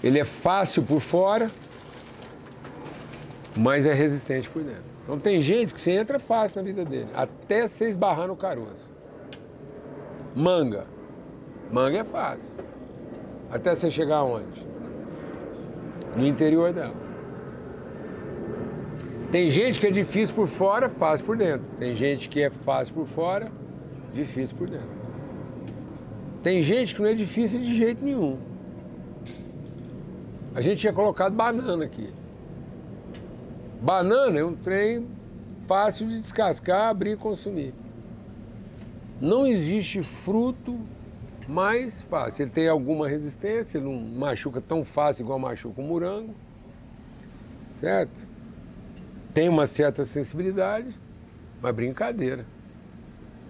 Ele é fácil por fora, mas é resistente por dentro. Então tem gente que você entra fácil na vida dele, até você esbarrar no caroço. Manga. Manga é fácil. Até você chegar aonde? No interior dela. Tem gente que é difícil por fora, fácil por dentro. Tem gente que é fácil por fora, difícil por dentro. Tem gente que não é difícil de jeito nenhum. A gente tinha colocado banana aqui. Banana é um trem fácil de descascar, abrir e consumir. Não existe fruto mais fácil. Ele tem alguma resistência, ele não machuca tão fácil igual machuca o morango. Certo? Tem uma certa sensibilidade, mas brincadeira.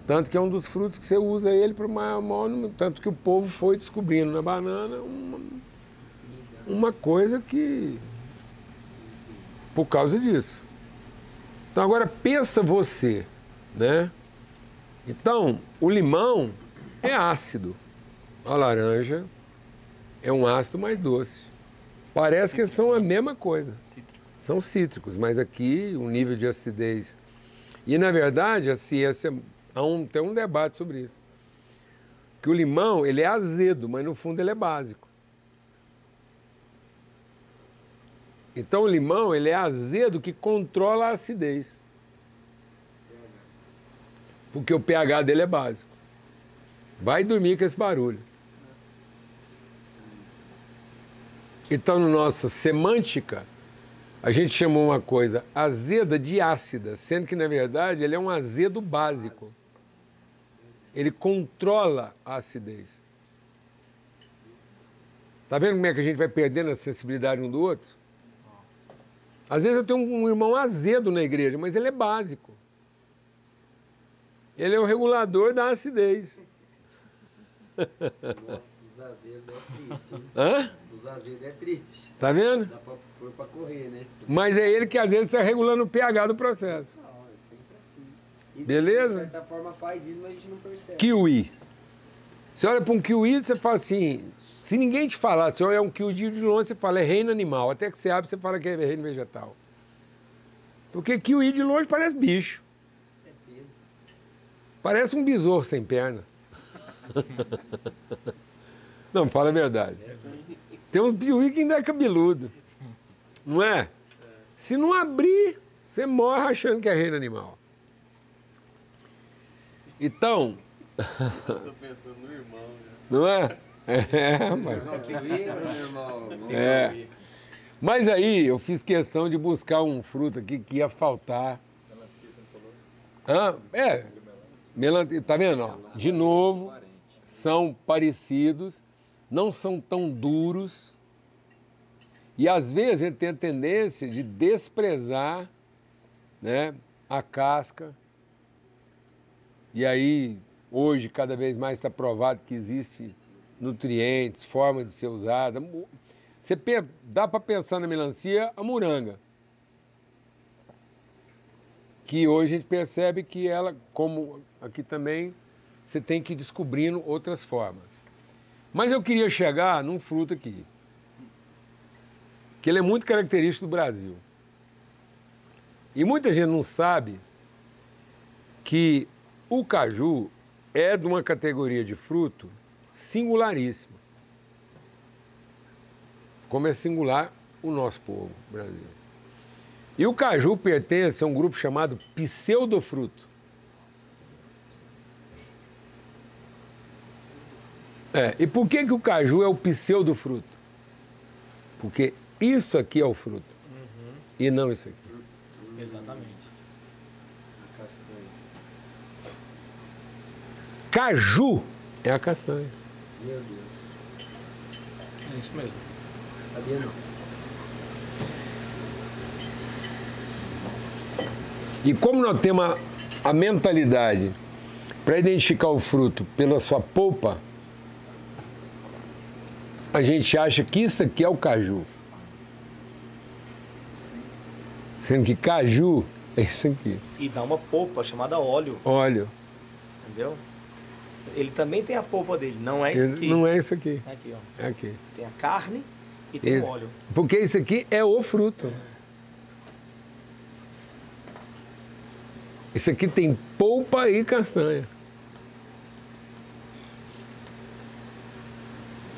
Tanto que é um dos frutos que você usa ele para o maior, maior. Tanto que o povo foi descobrindo na banana uma, uma coisa que. Por causa disso. Então agora pensa você, né? Então, o limão é ácido. A laranja é um ácido mais doce. Parece que são a mesma coisa. São cítricos, mas aqui o nível de acidez. E na verdade, a ciência há um, tem um debate sobre isso. Que o limão, ele é azedo, mas no fundo ele é básico. Então o limão, ele é azedo que controla a acidez. Porque o pH dele é básico. Vai dormir com esse barulho. Então, na nossa semântica, a gente chamou uma coisa azeda de ácida, sendo que, na verdade, ele é um azedo básico. Ele controla a acidez. Tá vendo como é que a gente vai perdendo a sensibilidade um do outro? Às vezes eu tenho um irmão azedo na igreja, mas ele é básico. Ele é o regulador da acidez. Nossa, os azedos é triste. hein? Hã? Os azedos é triste. Tá vendo? Dá pra pôr pra correr, né? Mas é ele que às vezes está regulando o pH do processo. Não, é sempre assim. E, Beleza? De certa forma faz isso, mas a gente não percebe. Kiwi. Você olha para um kiwi você fala assim, se ninguém te falar, se olha um kiwi de longe, você fala é reino animal. Até que você abre, você fala que é reino vegetal. Porque kiwi de longe parece bicho. É. Parece um besouro sem perna. Não, fala a verdade. Tem uns kiwi que ainda é cabeludo. Não é? Se não abrir, você morre achando que é reino animal. Então, Tô pensando no irmão, né? não é? É, mas... Irmão. É. Mas aí eu fiz questão de buscar um fruto aqui que ia faltar. Hã? É. Melan... Tá vendo? ó? De novo, são parecidos, não são tão duros. E às vezes a gente tem a tendência de desprezar né, a casca. E aí, hoje, cada vez mais está provado que existe nutrientes, forma de ser usada. Você dá para pensar na melancia a moranga. Que hoje a gente percebe que ela, como aqui também, você tem que ir descobrindo outras formas. Mas eu queria chegar num fruto aqui, que ele é muito característico do Brasil. E muita gente não sabe que o caju é de uma categoria de fruto singularíssima. Como é singular o nosso povo brasileiro. E o caju pertence a um grupo chamado pseudofruto. É, e por que, que o caju é o pseudofruto? Porque isso aqui é o fruto e não isso aqui. Exatamente. Caju é a castanha. Meu Deus. É isso mesmo. Sabia não. E como nós temos a, a mentalidade para identificar o fruto pela sua polpa, a gente acha que isso aqui é o caju. Sendo que caju é isso aqui. E dá uma polpa chamada óleo, Óleo. entendeu? Ele também tem a polpa dele, não é isso aqui. Não é isso aqui. É aqui, ó. É aqui. Tem a carne e tem Esse- o óleo. Porque isso aqui é o fruto. Isso aqui tem polpa e castanha.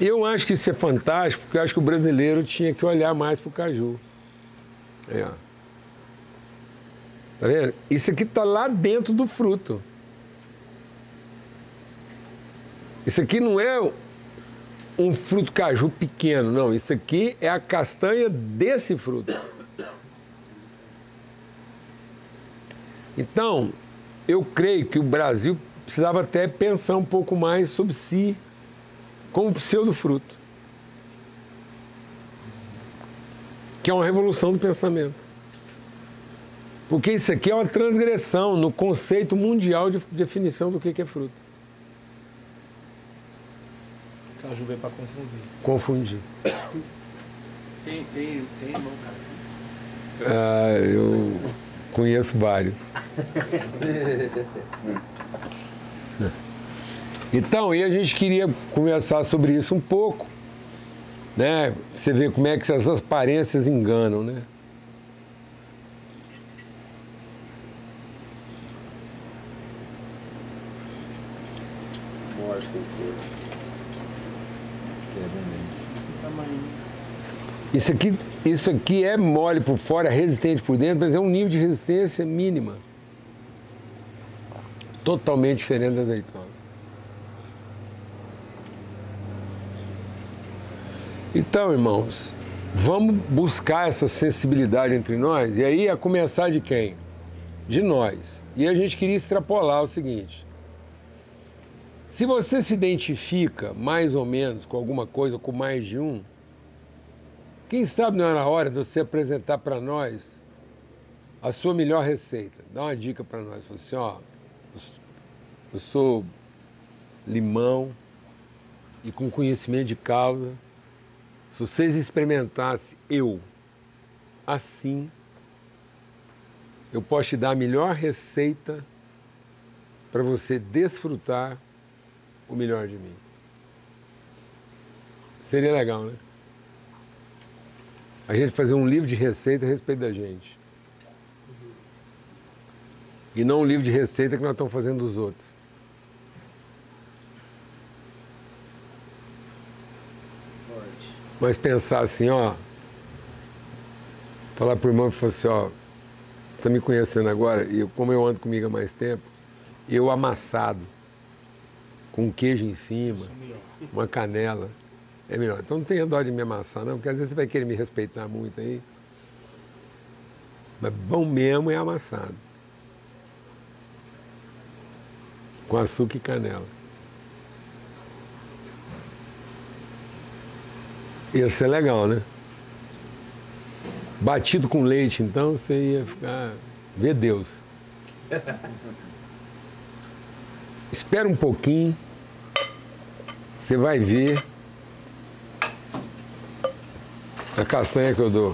Eu acho que isso é fantástico, porque eu acho que o brasileiro tinha que olhar mais para o caju. Ó. Tá vendo? Isso aqui está lá dentro do fruto. Isso aqui não é um fruto caju pequeno, não. Isso aqui é a castanha desse fruto. Então, eu creio que o Brasil precisava até pensar um pouco mais sobre si como pseudo-fruto. Que é uma revolução do pensamento. Porque isso aqui é uma transgressão no conceito mundial de definição do que é fruto. Caju veio pra confundir. Confundir. Tem, tem, tem irmão, cara. Ah, eu conheço vários. Então, e a gente queria conversar sobre isso um pouco, né? Você vê como é que essas aparências enganam, né? Morte com força. Isso aqui, isso aqui é mole por fora, resistente por dentro, mas é um nível de resistência mínima. Totalmente diferente da azeitona. Então, irmãos, vamos buscar essa sensibilidade entre nós, e aí a começar de quem? De nós. E a gente queria extrapolar o seguinte: se você se identifica mais ou menos com alguma coisa, com mais de um, quem sabe não é na hora de você apresentar para nós a sua melhor receita? Dá uma dica para nós. Fala assim, ó, eu sou limão e com conhecimento de causa. Se vocês experimentassem eu assim, eu posso te dar a melhor receita para você desfrutar o melhor de mim. Seria legal, né? A gente fazer um livro de receita a respeito da gente. E não um livro de receita que nós estamos fazendo dos outros. Mas pensar assim, ó. Falar pro irmão e falar assim, ó. Tá me conhecendo agora, e como eu ando comigo há mais tempo, eu amassado, com queijo em cima, uma canela, é melhor. Então não tenha dó de me amassar, não, porque às vezes você vai querer me respeitar muito aí. Mas bom mesmo é amassado. Com açúcar e canela. Ia ser legal, né? Batido com leite, então você ia ficar. Vê Deus. Espera um pouquinho. Você vai ver a castanha que eu dou.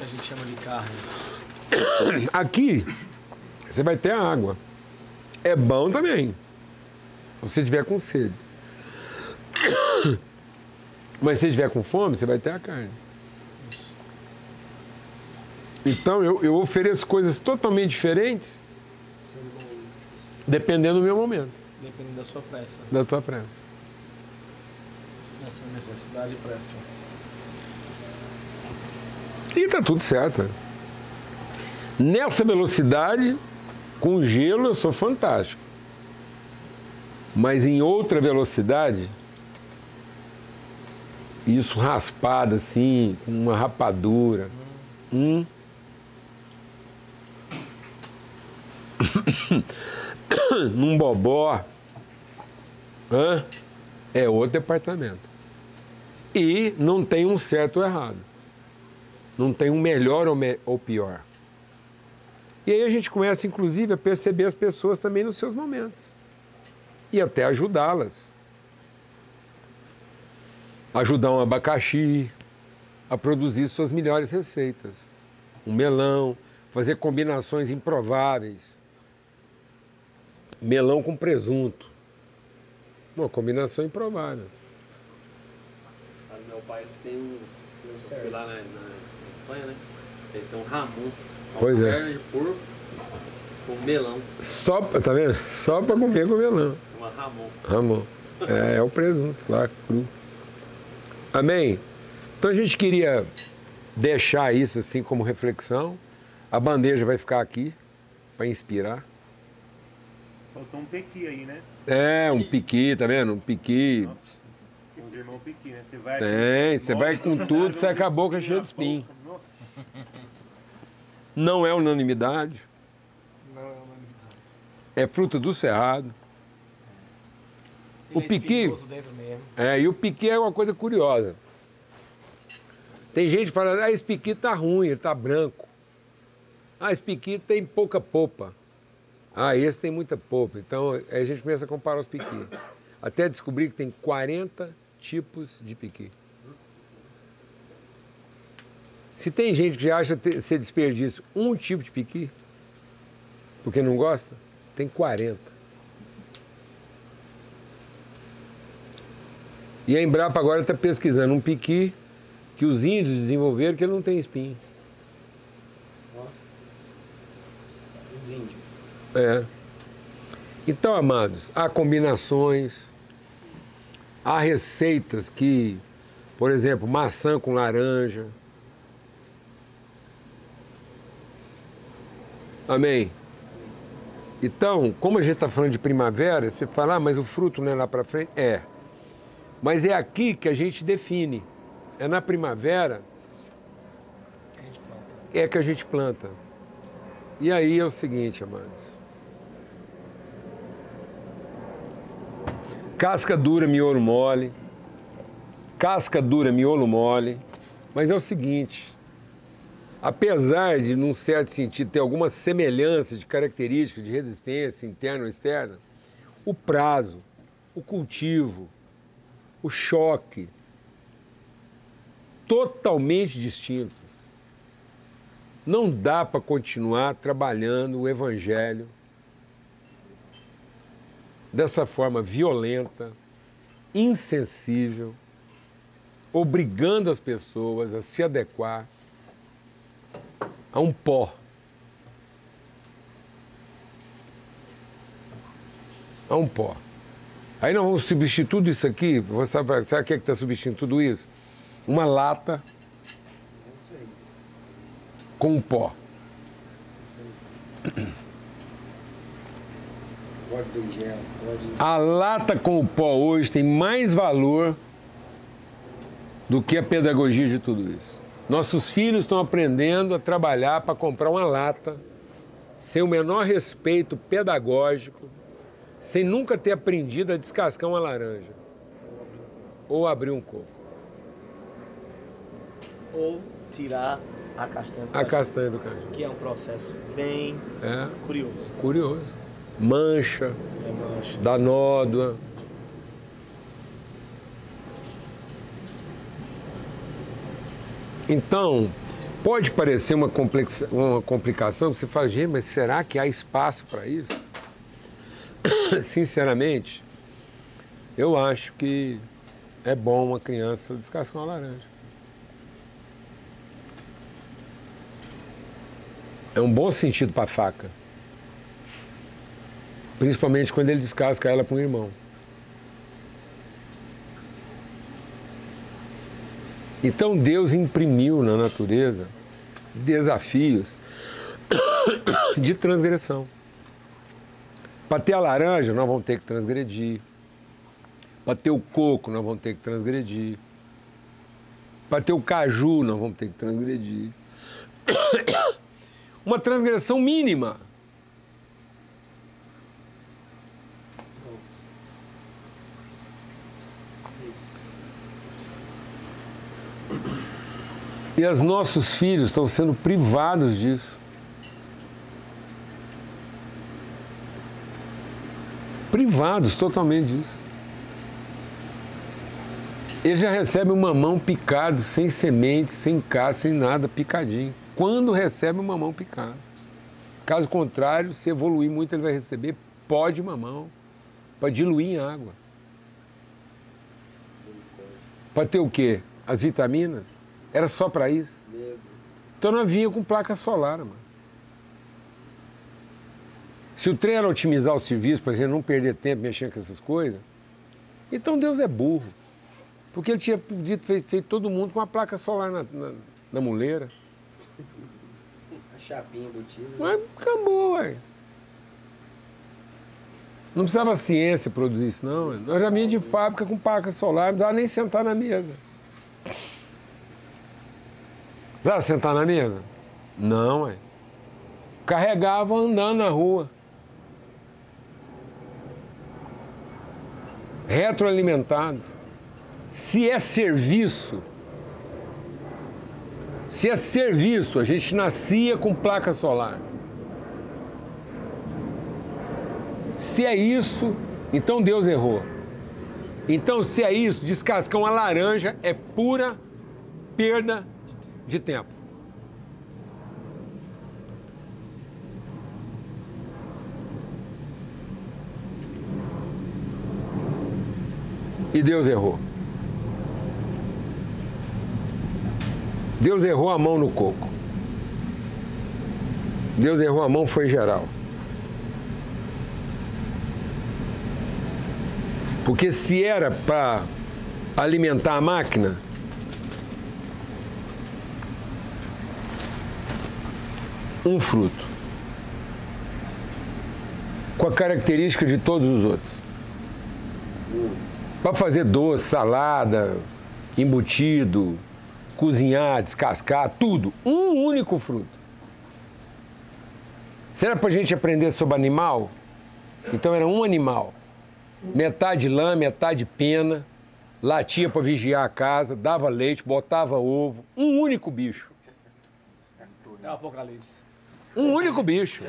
A gente chama de carne. Aqui, você vai ter a água. É bom também. Se você tiver com sede. Mas se tiver com fome, você vai ter a carne. Então eu, eu ofereço coisas totalmente diferentes dependendo do meu momento, Dependendo da sua pressa. da tua pressa. Dessa necessidade e pressa. E tá tudo certo. Nessa velocidade, com gelo eu sou fantástico. Mas em outra velocidade, isso raspado assim, com uma rapadura. Hum. Num bobó. Hã? É outro departamento. E não tem um certo ou errado. Não tem um melhor ou, me- ou pior. E aí a gente começa, inclusive, a perceber as pessoas também nos seus momentos. E até ajudá-las. Ajudar um abacaxi a produzir suas melhores receitas. Um melão, fazer combinações improváveis. Melão com presunto. Uma combinação improvável. Meu pai, têm um. Eu fui lá na, na Espanha, né? Eles têm um ramon. Pois é. Perna de porco com melão. Só, tá vendo? Só para comer com melão. Uma ramon. Ramon. É, é o presunto lá, cru. Amém? Então a gente queria deixar isso assim como reflexão. A bandeja vai ficar aqui para inspirar. Faltou um pequi aí, né? É, um piqui, tá vendo? Um piqui. Nossa, os irmãos pequi, né? Você vai. Tem, você vai com tudo, sai com a boca cheia de espinho. Não é unanimidade, Não, não, não. é fruto do cerrado. O é piqui-. É, e o piqui é uma coisa curiosa. Tem gente falando, ah, esse piqui tá ruim, ele tá branco. Ah, esse piqui tem pouca polpa. Ah, esse tem muita polpa. Então a gente começa a comparar os piqui. Até descobrir que tem 40 tipos de piqui. Se tem gente que acha ser desperdício um tipo de piqui, porque não gosta, tem 40. E a Embrapa agora está pesquisando um piqui que os índios desenvolveram que ele não tem espinho. Os índios. É. Então, amados, há combinações, há receitas que, por exemplo, maçã com laranja. Amém? Então, como a gente está falando de primavera, você fala, ah, mas o fruto não é lá para frente? É. Mas é aqui que a gente define. É na primavera é que a gente planta. E aí é o seguinte, amados. Casca dura, miolo mole. Casca dura, miolo mole. Mas é o seguinte. Apesar de, num certo sentido, ter alguma semelhança de características de resistência interna ou externa, o prazo, o cultivo, o choque, totalmente distintos. Não dá para continuar trabalhando o Evangelho dessa forma violenta, insensível, obrigando as pessoas a se adequar a um pó. A um pó. Aí nós vamos substituir tudo isso aqui. Você sabe, o que é está substituindo tudo isso? Uma lata É com um pó. Pode do gel, pode. A lata com o pó hoje tem mais valor do que a pedagogia de tudo isso. Nossos filhos estão aprendendo a trabalhar para comprar uma lata sem o menor respeito pedagógico, sem nunca ter aprendido a descascar uma laranja ou abrir um coco. Ou tirar a castanha do A caju, castanha do caju. Que é um processo bem É curioso. curioso. Mancha, É mancha. nódoa. Então, pode parecer uma, complexa- uma complicação, você fala, mas será que há espaço para isso? Sinceramente, eu acho que é bom uma criança descascar uma laranja. É um bom sentido para a faca. Principalmente quando ele descasca ela para um irmão. Então Deus imprimiu na natureza desafios de transgressão. Para ter a laranja, nós vamos ter que transgredir. Para ter o coco, nós vamos ter que transgredir. Para ter o caju, nós vamos ter que transgredir. Uma transgressão mínima. E os nossos filhos estão sendo privados disso. Privados totalmente disso. Ele já recebe o mamão picado, sem semente, sem caça, sem nada, picadinho. Quando recebe o mamão picado. Caso contrário, se evoluir muito, ele vai receber pó de mamão para diluir em água. Para ter o quê? As vitaminas? Era só para isso? Então não vinha com placa solar, mano. Se o trem era otimizar o serviço para a gente não perder tempo mexendo com essas coisas, então Deus é burro. Porque ele tinha dito, feito, feito todo mundo com uma placa solar na, na, na muleira. A chapinha embutida. Mas acabou, ué. Não precisava ciência produzir isso, não. Nós já vinha de fábrica com placa solar, não precisava nem sentar na mesa. Precisava sentar na mesa? Não, ué. Carregava andando na rua. Retroalimentado. Se é serviço, se é serviço, a gente nascia com placa solar. Se é isso, então Deus errou. Então, se é isso, descascar uma laranja é pura perda de tempo. E Deus errou. Deus errou a mão no coco. Deus errou a mão, foi geral. Porque se era para alimentar a máquina, um fruto, com a característica de todos os outros. Para fazer doce, salada, embutido, cozinhar, descascar, tudo. Um único fruto. Se era para a gente aprender sobre animal, então era um animal. Metade lã, metade pena, latia para vigiar a casa, dava leite, botava ovo. Um único bicho. É o apocalipse. Um único bicho.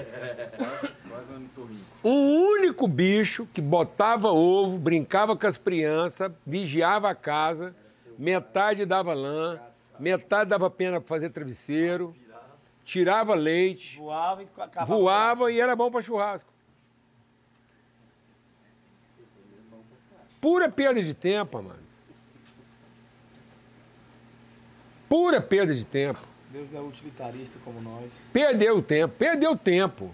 Um único bicho que botava ovo, brincava com as crianças, vigiava a casa, metade dava lã, metade dava pena para fazer travesseiro, tirava leite, Voava e voava e era bom para churrasco. Pura perda de tempo, amados. Pura perda de tempo. Deus não é utilitarista como nós. Perdeu o tempo, perdeu o tempo.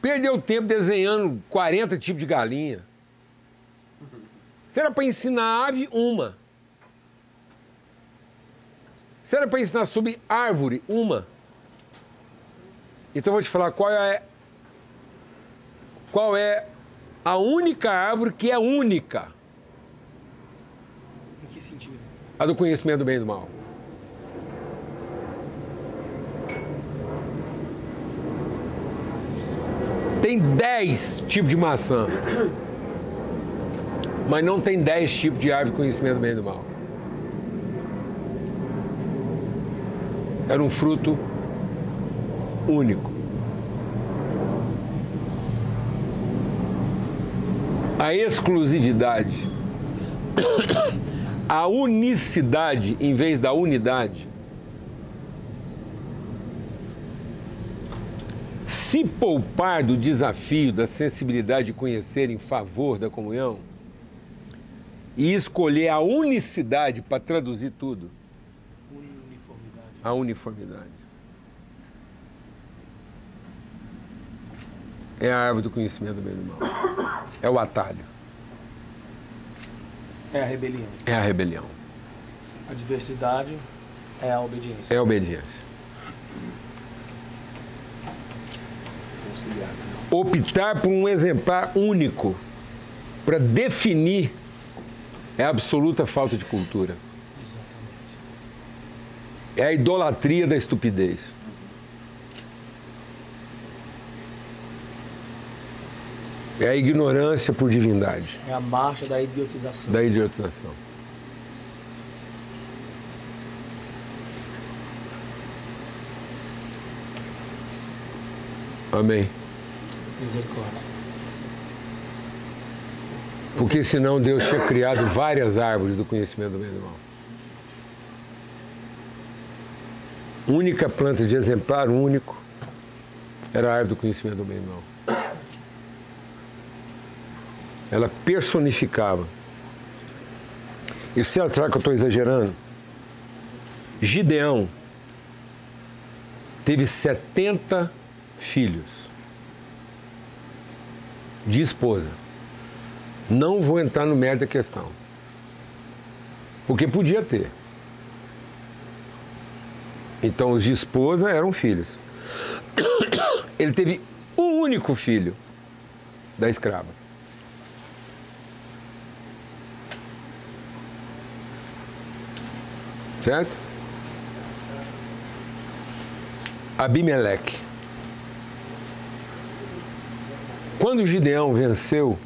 Perdeu o tempo desenhando 40 tipos de galinha. Se era para ensinar a ave, uma. Se era para ensinar sobre árvore, uma. Então eu vou te falar qual é qual é a única árvore que é única, Em que sentido? a do conhecimento do bem e do mal. Tem 10 tipos de maçã. Mas não tem 10 tipos de árvore de conhecimento do bem e do mal. Era um fruto único. A exclusividade, a unicidade em vez da unidade, se poupar do desafio da sensibilidade de conhecer em favor da comunhão e escolher a unicidade para traduzir tudo, Uniformidade. a uniformidade. É a árvore do conhecimento do bem e do mal. É o atalho, É a rebelião. é a rebelião, A diversidade é a obediência. é a obediência. Optar por um exemplar único para definir é a absoluta falta de cultura. É a idolatria da estupidez. É a ignorância por divindade, É a marcha da idiotização. da idiotização. Amém. Misericórdia. Porque senão Deus tinha criado várias árvores do conhecimento do bem e do mal. Única planta de exemplar único era a árvore do conhecimento do bem e do mal. Ela personificava. E será que eu estou exagerando? Gideão teve 70 filhos de esposa. Não vou entrar no mérito da questão. Porque podia ter. Então os de esposa eram filhos. Ele teve um único filho da escrava. Certo? Abimeleque. Quando Gideão venceu,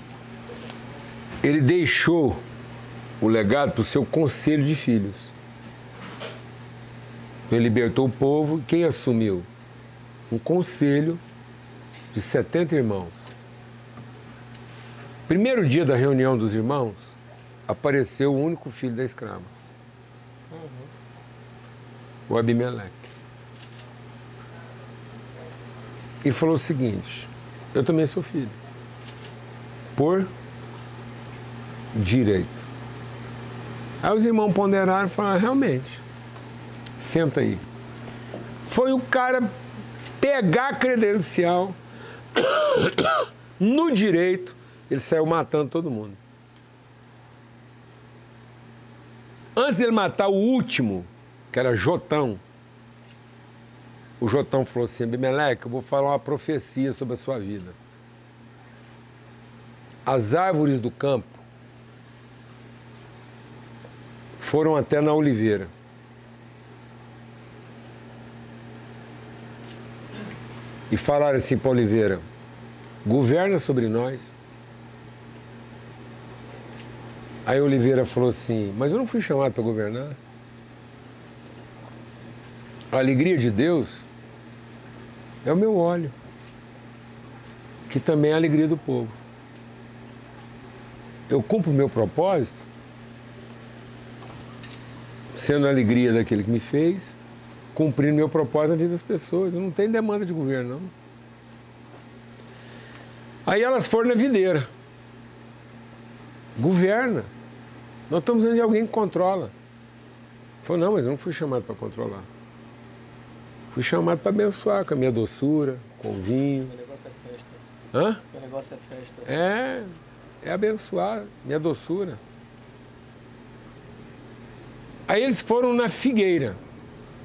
ele deixou o legado para o seu conselho de filhos. Ele libertou o povo. Quem assumiu? Um conselho de 70 irmãos. Primeiro dia da reunião dos irmãos, apareceu o único filho da escrava. O Abimeleque. E falou o seguinte: Eu também sou filho. Por direito. Aí os irmãos ponderaram e falaram: Realmente, senta aí. Foi o cara pegar a credencial no direito, ele saiu matando todo mundo. Antes dele matar o último, que era Jotão, o Jotão falou assim: Abimeleque, eu vou falar uma profecia sobre a sua vida. As árvores do campo foram até na oliveira. E falaram assim para Oliveira: governa sobre nós. Aí Oliveira falou assim: Mas eu não fui chamado para governar. A alegria de Deus é o meu óleo, que também é a alegria do povo. Eu cumpro o meu propósito, sendo a alegria daquele que me fez, cumprindo meu propósito na vida das pessoas. Eu não tenho demanda de governo, não. Aí elas foram na videira. Governa. Nós estamos dentro de alguém que controla. Falou, não, mas eu não fui chamado para controlar. Fui chamado para abençoar com a minha doçura, com o vinho. O negócio é festa. Hã? O negócio é festa. É, é abençoar minha doçura. Aí eles foram na figueira,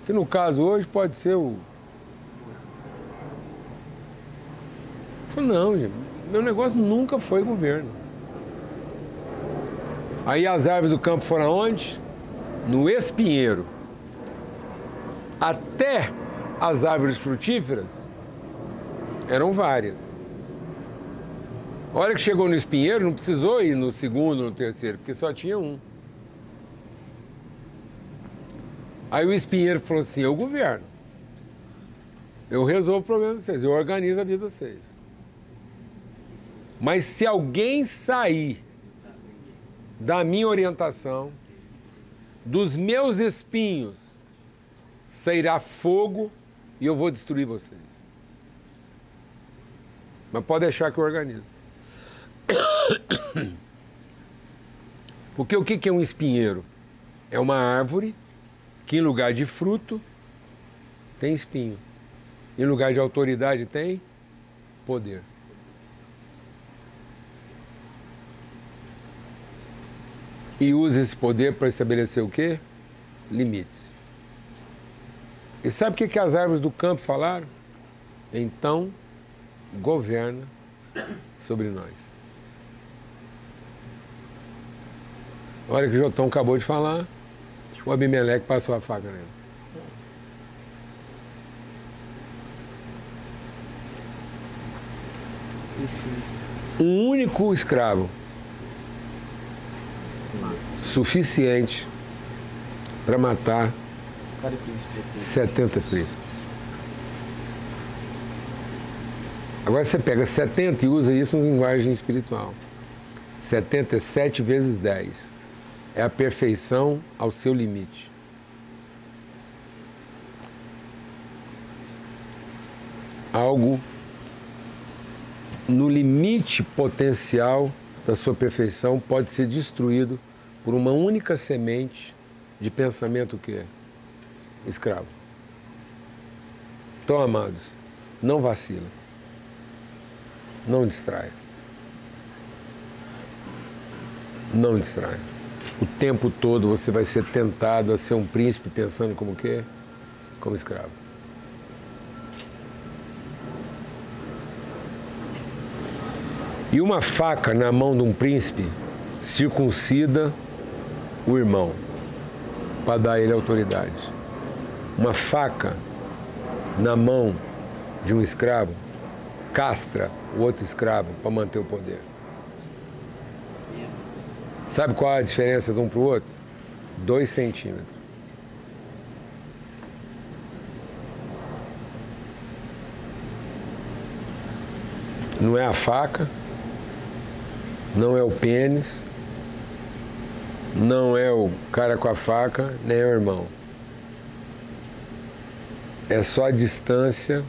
que no caso hoje pode ser o. Falei, não, gente, meu negócio nunca foi governo. Aí as árvores do campo foram aonde? No espinheiro. Até as árvores frutíferas eram várias. A hora que chegou no espinheiro, não precisou ir no segundo, no terceiro, porque só tinha um. Aí o espinheiro falou assim: Eu governo. Eu resolvo o problema de vocês, eu organizo a vida de vocês. Mas se alguém sair da minha orientação, dos meus espinhos, sairá fogo e eu vou destruir vocês. Mas pode deixar que eu organizo. Porque o que é um espinheiro? É uma árvore que, em lugar de fruto, tem espinho. Em lugar de autoridade, tem poder. E usa esse poder para estabelecer o quê? Limites. E sabe o que, que as árvores do campo falaram? Então, governa sobre nós. A hora que o Jotão acabou de falar, o Abimeleque passou a faca nele. Um único escravo suficiente para matar Cara, príncipe. 70 príncipes. Agora você pega 70 e usa isso em linguagem espiritual. 77 vezes 10. É a perfeição ao seu limite. Algo no limite potencial da sua perfeição pode ser destruído por uma única semente de pensamento que é escravo. Então, amados, não vacila. Não distraia. Não distraia. O tempo todo você vai ser tentado a ser um príncipe pensando como que? Como escravo. E uma faca na mão de um príncipe circuncida o irmão para dar a ele autoridade. Uma faca na mão de um escravo castra o outro escravo para manter o poder. Sabe qual é a diferença de um para o outro? Dois centímetros. Não é a faca, não é o pênis, não é o cara com a faca, nem é o irmão. É só a distância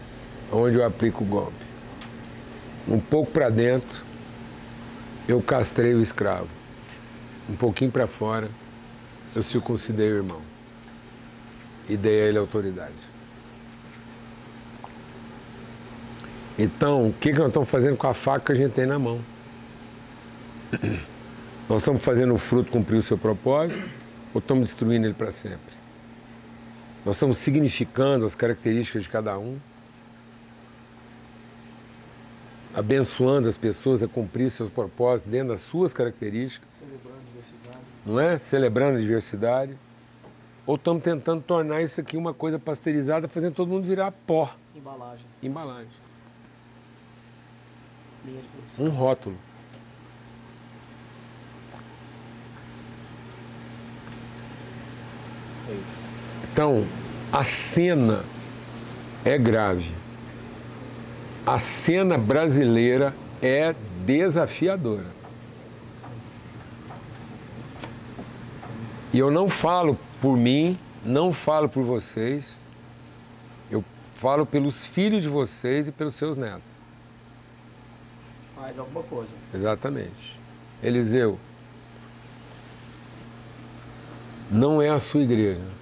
onde eu aplico o golpe. Um pouco para dentro, eu castrei o escravo. Um pouquinho para fora, eu circuncidei o irmão. E dei a ele autoridade. Então, o que, que nós estamos fazendo com a faca que a gente tem na mão? Nós estamos fazendo o fruto cumprir o seu propósito ou estamos destruindo ele para sempre? Nós estamos significando as características de cada um, abençoando as pessoas a cumprir seus propósitos dentro das suas características. Celebrando a diversidade. Não é? Celebrando a diversidade. Ou estamos tentando tornar isso aqui uma coisa pasteurizada, fazendo todo mundo virar pó, Embalagem, embalagem. Um rótulo. Então, a cena é grave. A cena brasileira é desafiadora. E eu não falo por mim, não falo por vocês, eu falo pelos filhos de vocês e pelos seus netos. Faz alguma coisa. Exatamente. Eliseu, não é a sua igreja.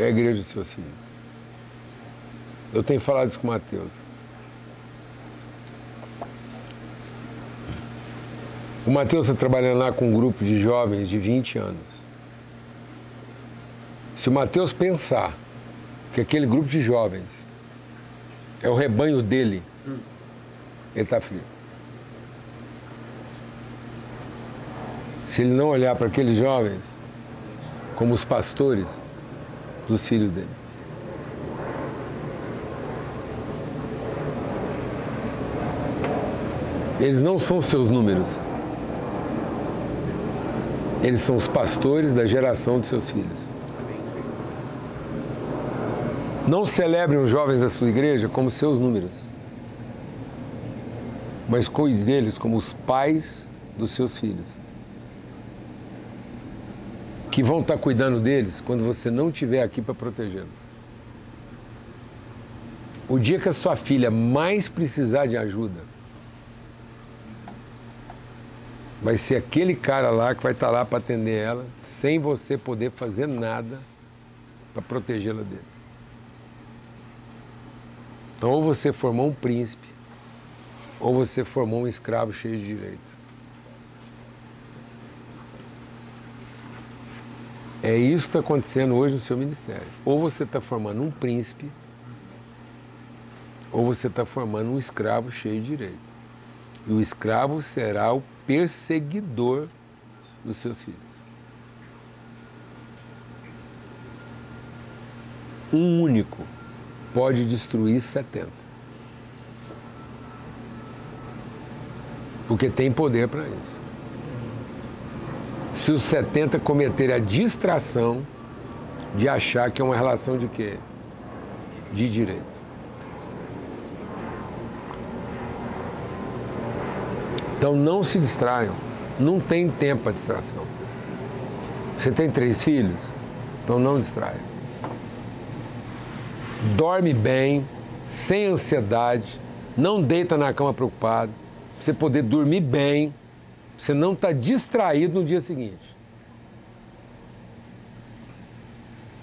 É a igreja dos seus filhos. Eu tenho falado isso com o Mateus. O Mateus está trabalhando lá com um grupo de jovens de 20 anos. Se o Mateus pensar que aquele grupo de jovens é o rebanho dele, ele está frito. Se ele não olhar para aqueles jovens como os pastores dos filhos dele. Eles não são seus números. Eles são os pastores da geração de seus filhos. Não celebrem os jovens da sua igreja como seus números, mas cuide deles como os pais dos seus filhos. Que vão estar cuidando deles quando você não estiver aqui para protegê-los. O dia que a sua filha mais precisar de ajuda, vai ser aquele cara lá que vai estar lá para atender ela, sem você poder fazer nada para protegê-la dele. Então, ou você formou um príncipe, ou você formou um escravo cheio de direito. É isso que está acontecendo hoje no seu ministério. Ou você está formando um príncipe, ou você está formando um escravo cheio de direito. E o escravo será o perseguidor dos seus filhos. Um único pode destruir 70. Porque tem poder para isso. Se os 70 cometerem a distração de achar que é uma relação de quê? De direito. Então não se distraiam. Não tem tempo para distração. Você tem três filhos? Então não distraia. Dorme bem, sem ansiedade, não deita na cama preocupado, você poder dormir bem, você não estar distraído no dia seguinte.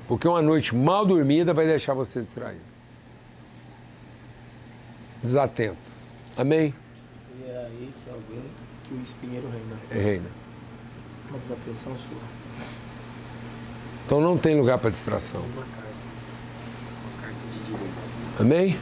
Porque uma noite mal dormida vai deixar você distraído. Desatento. Amém? E é aí que alguém que o espinheiro reina. É reina. Uma desatenção sua. Então não tem lugar para distração. Uma carta. Uma carta de direito. Amém?